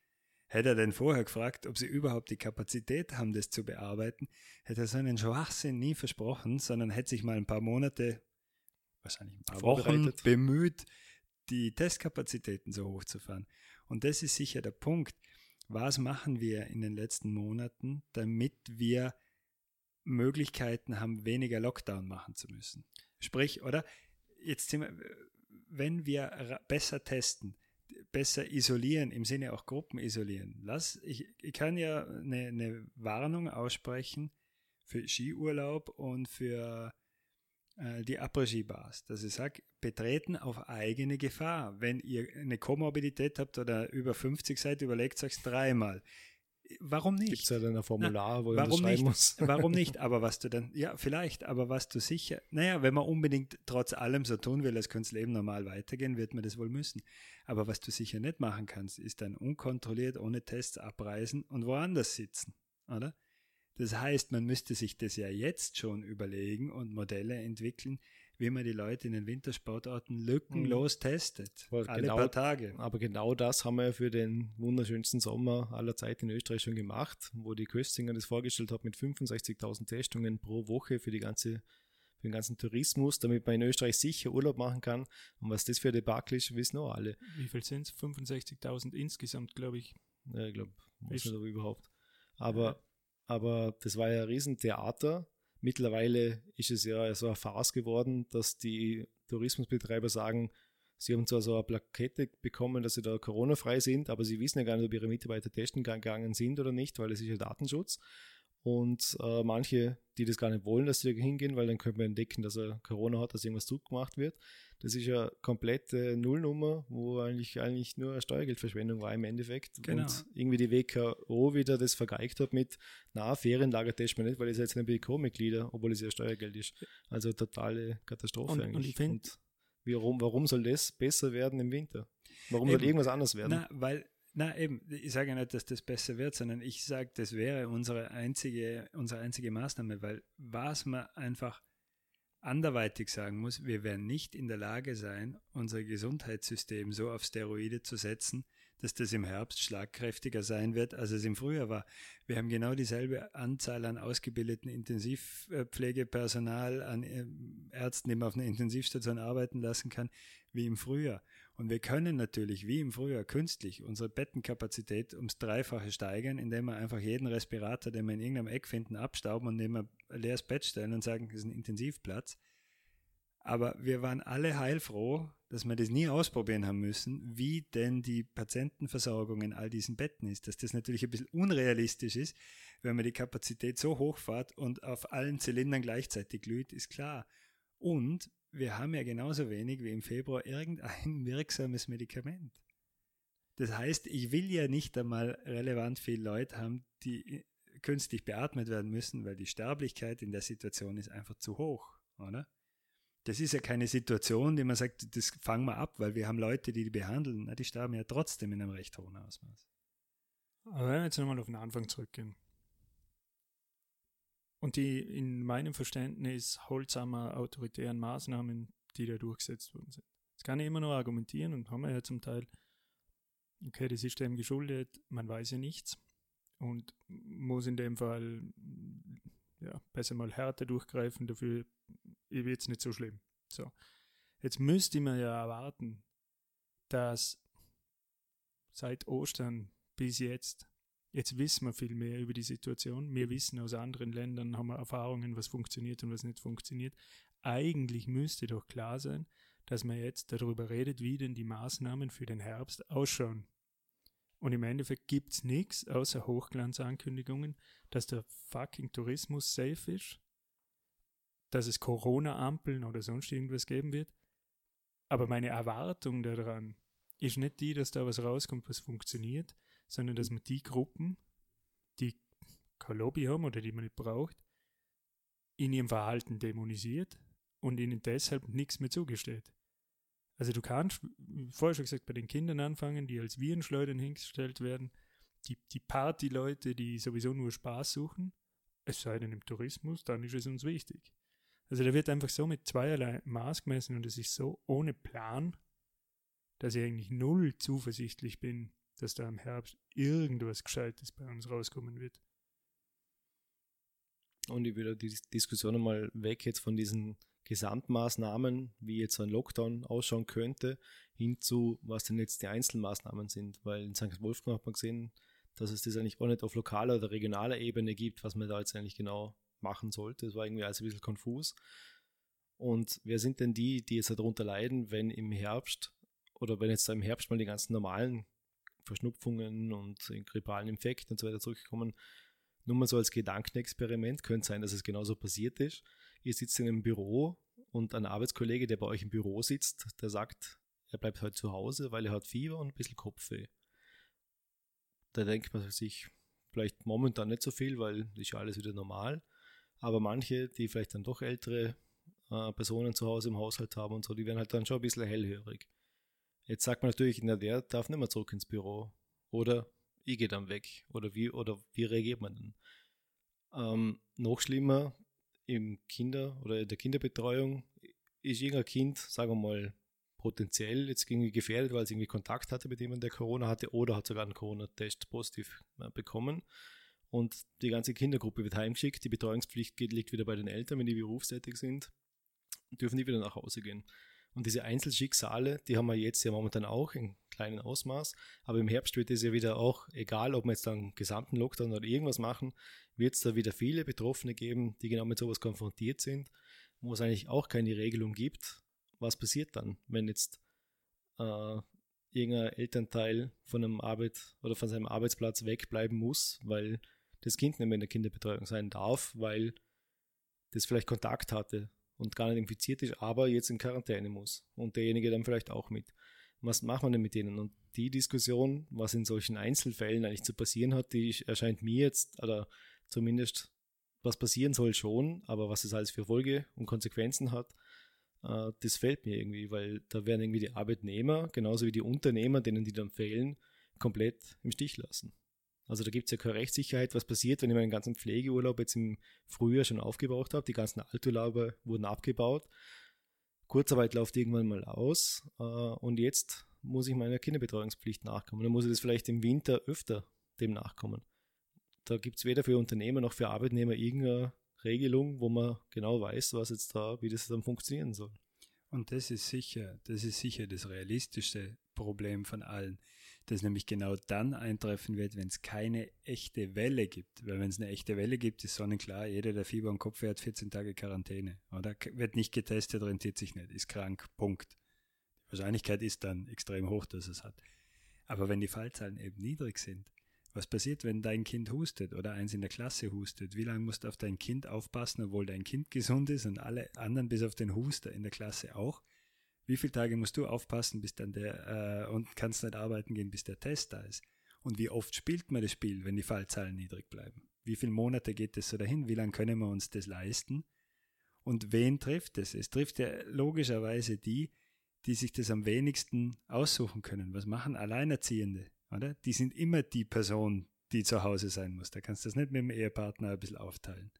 Hätte er denn vorher gefragt, ob sie überhaupt die Kapazität haben, das zu bearbeiten, hätte er so einen Schwachsinn nie versprochen, sondern hätte sich mal ein paar Monate, wahrscheinlich ein paar Wochen bemüht, die Testkapazitäten so hochzufahren. Und das ist sicher der Punkt. Was machen wir in den letzten Monaten, damit wir Möglichkeiten haben, weniger Lockdown machen zu müssen? Sprich, oder? Jetzt sind wir, wenn wir besser testen, besser isolieren, im Sinne auch Gruppen isolieren. Lass, ich, ich kann ja eine, eine Warnung aussprechen, für Skiurlaub und für äh, die Après-Ski-Bars, dass ich sage, betreten auf eigene Gefahr. Wenn ihr eine Komorbidität habt oder über 50 seid, überlegt euch dreimal. Warum nicht? Gibt es ja dann ein Formular, Na, wo warum man nicht? muss? (laughs) Warum nicht? Aber was du dann, ja, vielleicht, aber was du sicher, naja, wenn man unbedingt trotz allem so tun will, als könnte das Leben normal weitergehen, wird man das wohl müssen. Aber was du sicher nicht machen kannst, ist dann unkontrolliert ohne Tests abreisen und woanders sitzen, oder? Das heißt, man müsste sich das ja jetzt schon überlegen und Modelle entwickeln, wie man die Leute in den Wintersportorten lückenlos testet. Aber alle genau- paar Tage. Aber genau das haben wir ja für den wunderschönsten Sommer aller Zeiten in Österreich schon gemacht, wo die Köstinger das vorgestellt hat mit 65.000 Testungen pro Woche für, die ganze, für den ganzen Tourismus, damit man in Österreich sicher Urlaub machen kann. Und was das für ein Debakel ist, wissen auch alle. Wie viel sind es? 65.000 insgesamt, glaube ich. Ja, ich glaube, weiß Ist- nicht, ob überhaupt. Aber, aber das war ja ein Riesentheater. Mittlerweile ist es ja so eine Farce geworden, dass die Tourismusbetreiber sagen, sie haben zwar so eine Plakette bekommen, dass sie da Corona-frei sind, aber sie wissen ja gar nicht, ob ihre Mitarbeiter testen gegangen sind oder nicht, weil es ist ja Datenschutz. Und äh, manche, die das gar nicht wollen, dass sie da hingehen, weil dann könnte man entdecken, dass er Corona hat, dass irgendwas zurückgemacht wird. Das ist ja komplette Nullnummer, wo eigentlich, eigentlich nur eine Steuergeldverschwendung war im Endeffekt. Genau. Und irgendwie die WKO wieder das vergeigt hat mit, na, Ferienlager testen wir nicht, weil ihr seid jetzt nicht BK-Mitglieder, obwohl es ja Steuergeld ist. Also totale Katastrophe Und- und eigentlich. ich find- Und warum, warum soll das besser werden im Winter? Warum Eben. soll irgendwas anders werden? Na, weil, na eben, ich sage nicht, dass das besser wird, sondern ich sage, das wäre unsere einzige, unsere einzige Maßnahme, weil was man einfach anderweitig sagen muss, wir werden nicht in der Lage sein, unser Gesundheitssystem so auf Steroide zu setzen, dass das im Herbst schlagkräftiger sein wird, als es im Frühjahr war. Wir haben genau dieselbe Anzahl an ausgebildeten Intensivpflegepersonal, an äh, Ärzten, die man auf einer Intensivstation arbeiten lassen kann, wie im Frühjahr. Und wir können natürlich wie im Frühjahr künstlich unsere Bettenkapazität ums Dreifache steigern, indem wir einfach jeden Respirator, den wir in irgendeinem Eck finden, abstauben und neben ein leeres Bett stellen und sagen, das ist ein Intensivplatz. Aber wir waren alle heilfroh, dass wir das nie ausprobieren haben müssen, wie denn die Patientenversorgung in all diesen Betten ist. Dass das natürlich ein bisschen unrealistisch ist, wenn man die Kapazität so hochfahrt und auf allen Zylindern gleichzeitig glüht, ist klar. Und wir haben ja genauso wenig wie im Februar irgendein (laughs) wirksames Medikament. Das heißt, ich will ja nicht einmal relevant viele Leute haben, die künstlich beatmet werden müssen, weil die Sterblichkeit in der Situation ist einfach zu hoch, oder? Das ist ja keine Situation, die man sagt, das fangen wir ab, weil wir haben Leute, die die behandeln. Na, die sterben ja trotzdem in einem recht hohen Ausmaß. Aber wenn wir jetzt nochmal auf den Anfang zurückgehen. Und die in meinem Verständnis holsamer autoritären Maßnahmen, die da durchgesetzt worden sind. Das kann ich immer noch argumentieren und haben wir ja zum Teil, okay, das ist dem geschuldet, man weiß ja nichts und muss in dem Fall ja, besser mal härter durchgreifen, dafür wird es nicht so schlimm. So. Jetzt müsste man ja erwarten, dass seit Ostern bis jetzt Jetzt wissen wir viel mehr über die Situation. Wir wissen aus anderen Ländern, haben wir Erfahrungen, was funktioniert und was nicht funktioniert. Eigentlich müsste doch klar sein, dass man jetzt darüber redet, wie denn die Maßnahmen für den Herbst ausschauen. Und im Endeffekt gibt es nichts außer Hochglanzankündigungen, dass der fucking Tourismus safe ist, dass es Corona-Ampeln oder sonst irgendwas geben wird. Aber meine Erwartung daran ist nicht die, dass da was rauskommt, was funktioniert, sondern dass man die Gruppen, die kein Lobby haben oder die man nicht braucht, in ihrem Verhalten dämonisiert und ihnen deshalb nichts mehr zugesteht. Also du kannst, vorher schon gesagt, bei den Kindern anfangen, die als Virenschleudern hingestellt werden, die, die Partyleute, die sowieso nur Spaß suchen, es sei denn im Tourismus, dann ist es uns wichtig. Also da wird einfach so mit zweierlei Maß gemessen und es ist so ohne Plan, dass ich eigentlich null zuversichtlich bin, dass da im Herbst irgendwas Gescheites bei uns rauskommen wird. Und ich würde die Diskussion mal weg jetzt von diesen Gesamtmaßnahmen, wie jetzt ein Lockdown ausschauen könnte, hin zu, was denn jetzt die Einzelmaßnahmen sind. Weil in St. Wolfgang hat man gesehen, dass es das eigentlich auch nicht auf lokaler oder regionaler Ebene gibt, was man da jetzt eigentlich genau machen sollte. Das war irgendwie alles ein bisschen konfus. Und wer sind denn die, die jetzt darunter leiden, wenn im Herbst oder wenn jetzt im Herbst mal die ganzen normalen Verschnupfungen und grippalen Infekte und so weiter zurückkommen, Nur mal so als Gedankenexperiment, könnte sein, dass es genauso passiert ist. Ihr sitzt in einem Büro und ein Arbeitskollege, der bei euch im Büro sitzt, der sagt, er bleibt heute zu Hause, weil er hat Fieber und ein bisschen Kopfweh. Da denkt man sich vielleicht momentan nicht so viel, weil ist ja alles wieder normal. Aber manche, die vielleicht dann doch ältere äh, Personen zu Hause im Haushalt haben und so, die werden halt dann schon ein bisschen hellhörig. Jetzt sagt man natürlich, na, der darf nicht mehr zurück ins Büro. Oder ich gehe dann weg. Oder wie, oder wie reagiert man dann? Ähm, noch schlimmer, im Kinder- oder in der Kinderbetreuung ist irgendein Kind, sagen wir mal, potenziell jetzt irgendwie gefährdet, weil es irgendwie Kontakt hatte mit jemandem, der Corona hatte oder hat sogar einen Corona-Test positiv äh, bekommen. Und die ganze Kindergruppe wird heimgeschickt, die Betreuungspflicht liegt wieder bei den Eltern, wenn die berufstätig sind, dürfen die wieder nach Hause gehen. Und diese Einzelschicksale, die haben wir jetzt ja momentan auch in kleinem Ausmaß, aber im Herbst wird es ja wieder auch, egal ob wir jetzt einen gesamten Lockdown oder irgendwas machen, wird es da wieder viele Betroffene geben, die genau mit sowas konfrontiert sind, wo es eigentlich auch keine Regelung gibt. Was passiert dann, wenn jetzt äh, irgendein Elternteil von einem Arbeit oder von seinem Arbeitsplatz wegbleiben muss, weil das Kind nicht mehr in der Kinderbetreuung sein darf, weil das vielleicht Kontakt hatte und gar nicht infiziert ist, aber jetzt in Quarantäne muss und derjenige dann vielleicht auch mit. Was macht man denn mit denen? Und die Diskussion, was in solchen Einzelfällen eigentlich zu passieren hat, die erscheint mir jetzt, oder zumindest was passieren soll schon, aber was es alles für Folge und Konsequenzen hat, äh, das fällt mir irgendwie, weil da werden irgendwie die Arbeitnehmer, genauso wie die Unternehmer, denen die dann fehlen, komplett im Stich lassen. Also da gibt es ja keine Rechtssicherheit, was passiert, wenn ich meinen ganzen Pflegeurlaub jetzt im Frühjahr schon aufgebraucht habe. Die ganzen Alturlaube wurden abgebaut. Kurzarbeit läuft irgendwann mal aus äh, und jetzt muss ich meiner Kinderbetreuungspflicht nachkommen. Dann muss ich das vielleicht im Winter öfter dem nachkommen. Da gibt es weder für Unternehmer noch für Arbeitnehmer irgendeine Regelung, wo man genau weiß, was jetzt da, wie das dann funktionieren soll. Und das ist sicher, das ist sicher das realistischste Problem von allen, das nämlich genau dann eintreffen wird, wenn es keine echte Welle gibt. Weil wenn es eine echte Welle gibt, ist sonnenklar, jeder, der Fieber und Kopf hat 14 Tage Quarantäne. Oder wird nicht getestet, rentiert sich nicht, ist krank, Punkt. Die Wahrscheinlichkeit ist dann extrem hoch, dass es hat. Aber wenn die Fallzahlen eben niedrig sind, was passiert, wenn dein Kind hustet oder eins in der Klasse hustet? Wie lange musst du auf dein Kind aufpassen, obwohl dein Kind gesund ist und alle anderen bis auf den Huster in der Klasse auch? Wie viele Tage musst du aufpassen, bis dann der äh, und kannst nicht arbeiten gehen, bis der Test da ist? Und wie oft spielt man das Spiel, wenn die Fallzahlen niedrig bleiben? Wie viele Monate geht es so dahin? Wie lange können wir uns das leisten? Und wen trifft es? Es trifft ja logischerweise die, die sich das am wenigsten aussuchen können. Was machen Alleinerziehende? Oder? Die sind immer die Person, die zu Hause sein muss. Da kannst du das nicht mit dem Ehepartner ein bisschen aufteilen.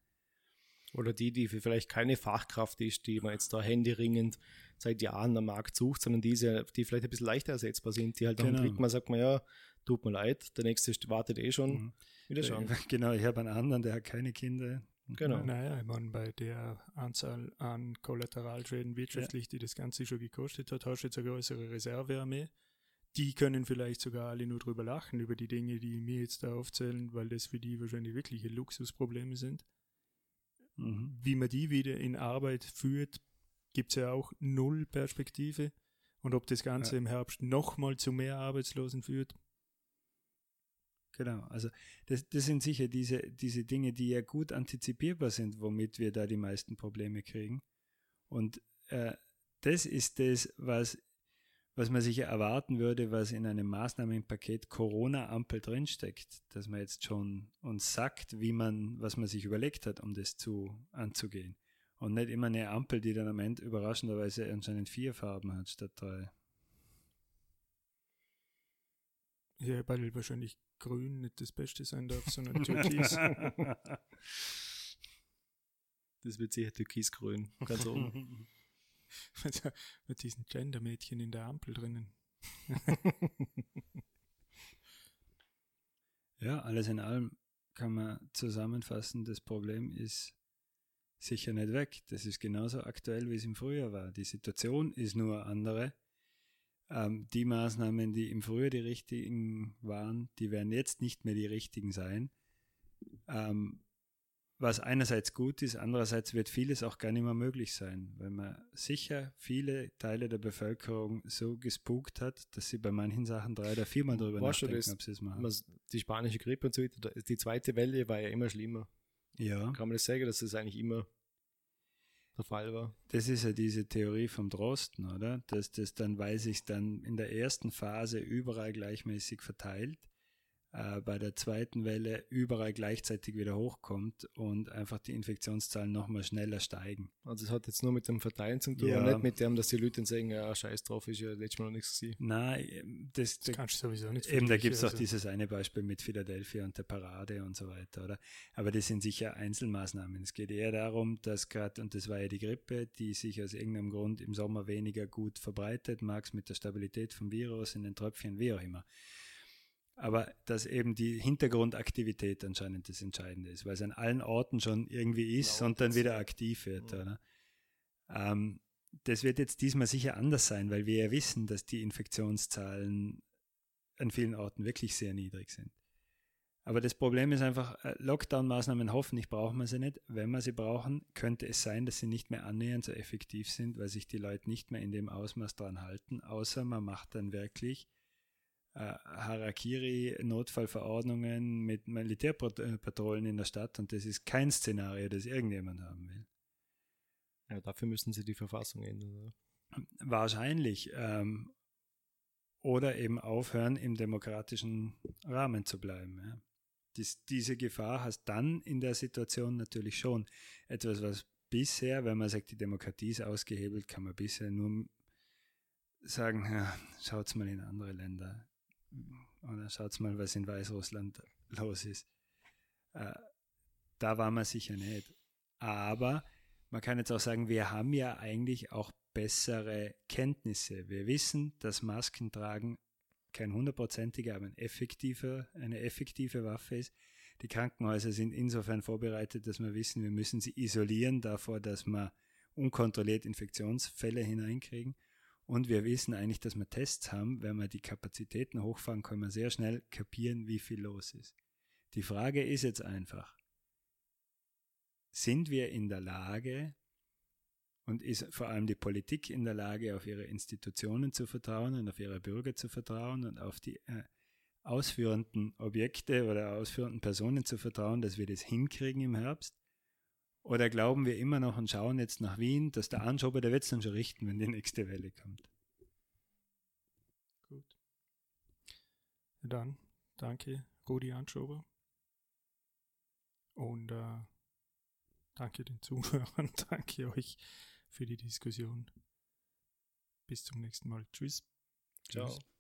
Oder die, die vielleicht keine Fachkraft ist, die man jetzt da händeringend seit Jahren am Markt sucht, sondern diese, die vielleicht ein bisschen leichter ersetzbar sind, die halt genau. nach dem Mal sagt man, ja, tut mir leid, der nächste wartet eh schon. Mhm. Wieder schauen. (laughs) Genau, ich habe einen anderen, der hat keine Kinder. Genau. Naja, ich meine, bei der Anzahl an Kollateralschäden wirtschaftlich, ja. die das Ganze schon gekostet hat, hast du jetzt eine größere Reservearmee die können vielleicht sogar alle nur drüber lachen, über die Dinge, die mir jetzt da aufzählen, weil das für die wahrscheinlich wirkliche Luxusprobleme sind. Mhm. Wie man die wieder in Arbeit führt, gibt es ja auch null Perspektive. Und ob das Ganze ja. im Herbst nochmal zu mehr Arbeitslosen führt. Genau, also das, das sind sicher diese, diese Dinge, die ja gut antizipierbar sind, womit wir da die meisten Probleme kriegen. Und äh, das ist das, was was man sich erwarten würde, was in einem Maßnahmenpaket Corona-Ampel drinsteckt, dass man jetzt schon uns sagt, wie man, was man sich überlegt hat, um das zu anzugehen. Und nicht immer eine Ampel, die dann am Ende überraschenderweise anscheinend vier Farben hat statt drei. Ja, weil wahrscheinlich grün nicht das Beste sein darf, sondern türkis. (laughs) das wird sicher türkisgrün, ganz oben. (laughs) mit, mit diesen Gender-Mädchen in der Ampel drinnen. (laughs) ja, alles in allem kann man zusammenfassen, das Problem ist sicher nicht weg. Das ist genauso aktuell, wie es im Frühjahr war. Die Situation ist nur andere. Ähm, die Maßnahmen, die im Frühjahr die richtigen waren, die werden jetzt nicht mehr die richtigen sein. Ähm, was einerseits gut ist, andererseits wird vieles auch gar nicht mehr möglich sein, weil man sicher viele Teile der Bevölkerung so gespukt hat, dass sie bei manchen Sachen drei oder viermal drüber Warst nachdenken, ob sie es machen. die spanische Grippe und so weiter, die zweite Welle war ja immer schlimmer. Ja. Kann man das sagen, dass das eigentlich immer der Fall war? Das ist ja diese Theorie vom Drosten, oder? Dass das dann, weil sich dann in der ersten Phase überall gleichmäßig verteilt, äh, bei der zweiten Welle überall gleichzeitig wieder hochkommt und einfach die Infektionszahlen nochmal schneller steigen. Also es hat jetzt nur mit dem Verteilen zu tun Ja. und nicht mit dem, dass die Leute dann sagen, ja, scheiß drauf, ist ja letztes Mal noch nichts gewesen. Nein, das, Das kannst du sowieso nicht Eben, da gibt es auch also. dieses eine Beispiel mit Philadelphia und der Parade und so weiter, oder? Aber das sind sicher Einzelmaßnahmen. Es geht eher darum, dass gerade, und das war ja die Grippe, die sich aus irgendeinem Grund im Sommer weniger gut verbreitet, mag es mit der Stabilität vom Virus in den Tröpfchen, wie auch immer. Aber dass eben die Hintergrundaktivität anscheinend das Entscheidende ist, weil es an allen Orten schon irgendwie ist und dann wieder aktiv wird, oder? Ähm, das wird jetzt diesmal sicher anders sein, weil wir ja wissen, dass die Infektionszahlen an vielen Orten wirklich sehr niedrig sind. Aber das Problem ist einfach, äh, Lockdown-Maßnahmen hoffentlich brauchen wir sie nicht. Wenn wir sie brauchen, könnte es sein, dass sie nicht mehr annähernd so effektiv sind, weil sich die Leute nicht mehr in dem Ausmaß dran halten, außer man macht dann wirklich Harakiri-Notfallverordnungen mit Militärpatrouillen in der Stadt und das ist kein Szenario, das irgendjemand haben will. Ja, dafür müssen sie die Verfassung ändern. Oder? Wahrscheinlich. Ähm, oder eben aufhören, im demokratischen Rahmen zu bleiben. Ja. Dies, diese Gefahr hast dann in der Situation natürlich schon. Etwas, was bisher, wenn man sagt, die Demokratie ist ausgehebelt, kann man bisher nur sagen, ja, schaut's mal in andere Länder. Oder schaut's mal, was in Weißrussland los ist. Äh, da war man sicher nicht. Aber man kann jetzt auch sagen, wir haben ja eigentlich auch bessere Kenntnisse. Wir wissen, dass Masken tragen kein hundertprozentiger, aber ein effektiver, eine effektive Waffe ist. Die Krankenhäuser sind insofern vorbereitet, dass wir wissen, wir müssen sie isolieren davor, dass wir unkontrolliert Infektionsfälle hineinkriegen. Und wir wissen eigentlich, dass wir Tests haben. Wenn wir die Kapazitäten hochfahren, können wir sehr schnell kapieren, wie viel los ist. Die Frage ist jetzt einfach, sind wir in der Lage und ist vor allem die Politik in der Lage, auf ihre Institutionen zu vertrauen und auf ihre Bürger zu vertrauen und auf die äh, ausführenden Objekte oder ausführenden Personen zu vertrauen, dass wir das hinkriegen im Herbst? Oder glauben wir immer noch und schauen jetzt nach Wien, dass der Anschober, der wird es dann schon richten, wenn die nächste Welle kommt? Gut. Ja, dann danke, Rudi Anschober. Und äh, danke den (laughs) Zuhörern, danke euch für die Diskussion. Bis zum nächsten Mal. Tschüss. Ciao. Tschüss.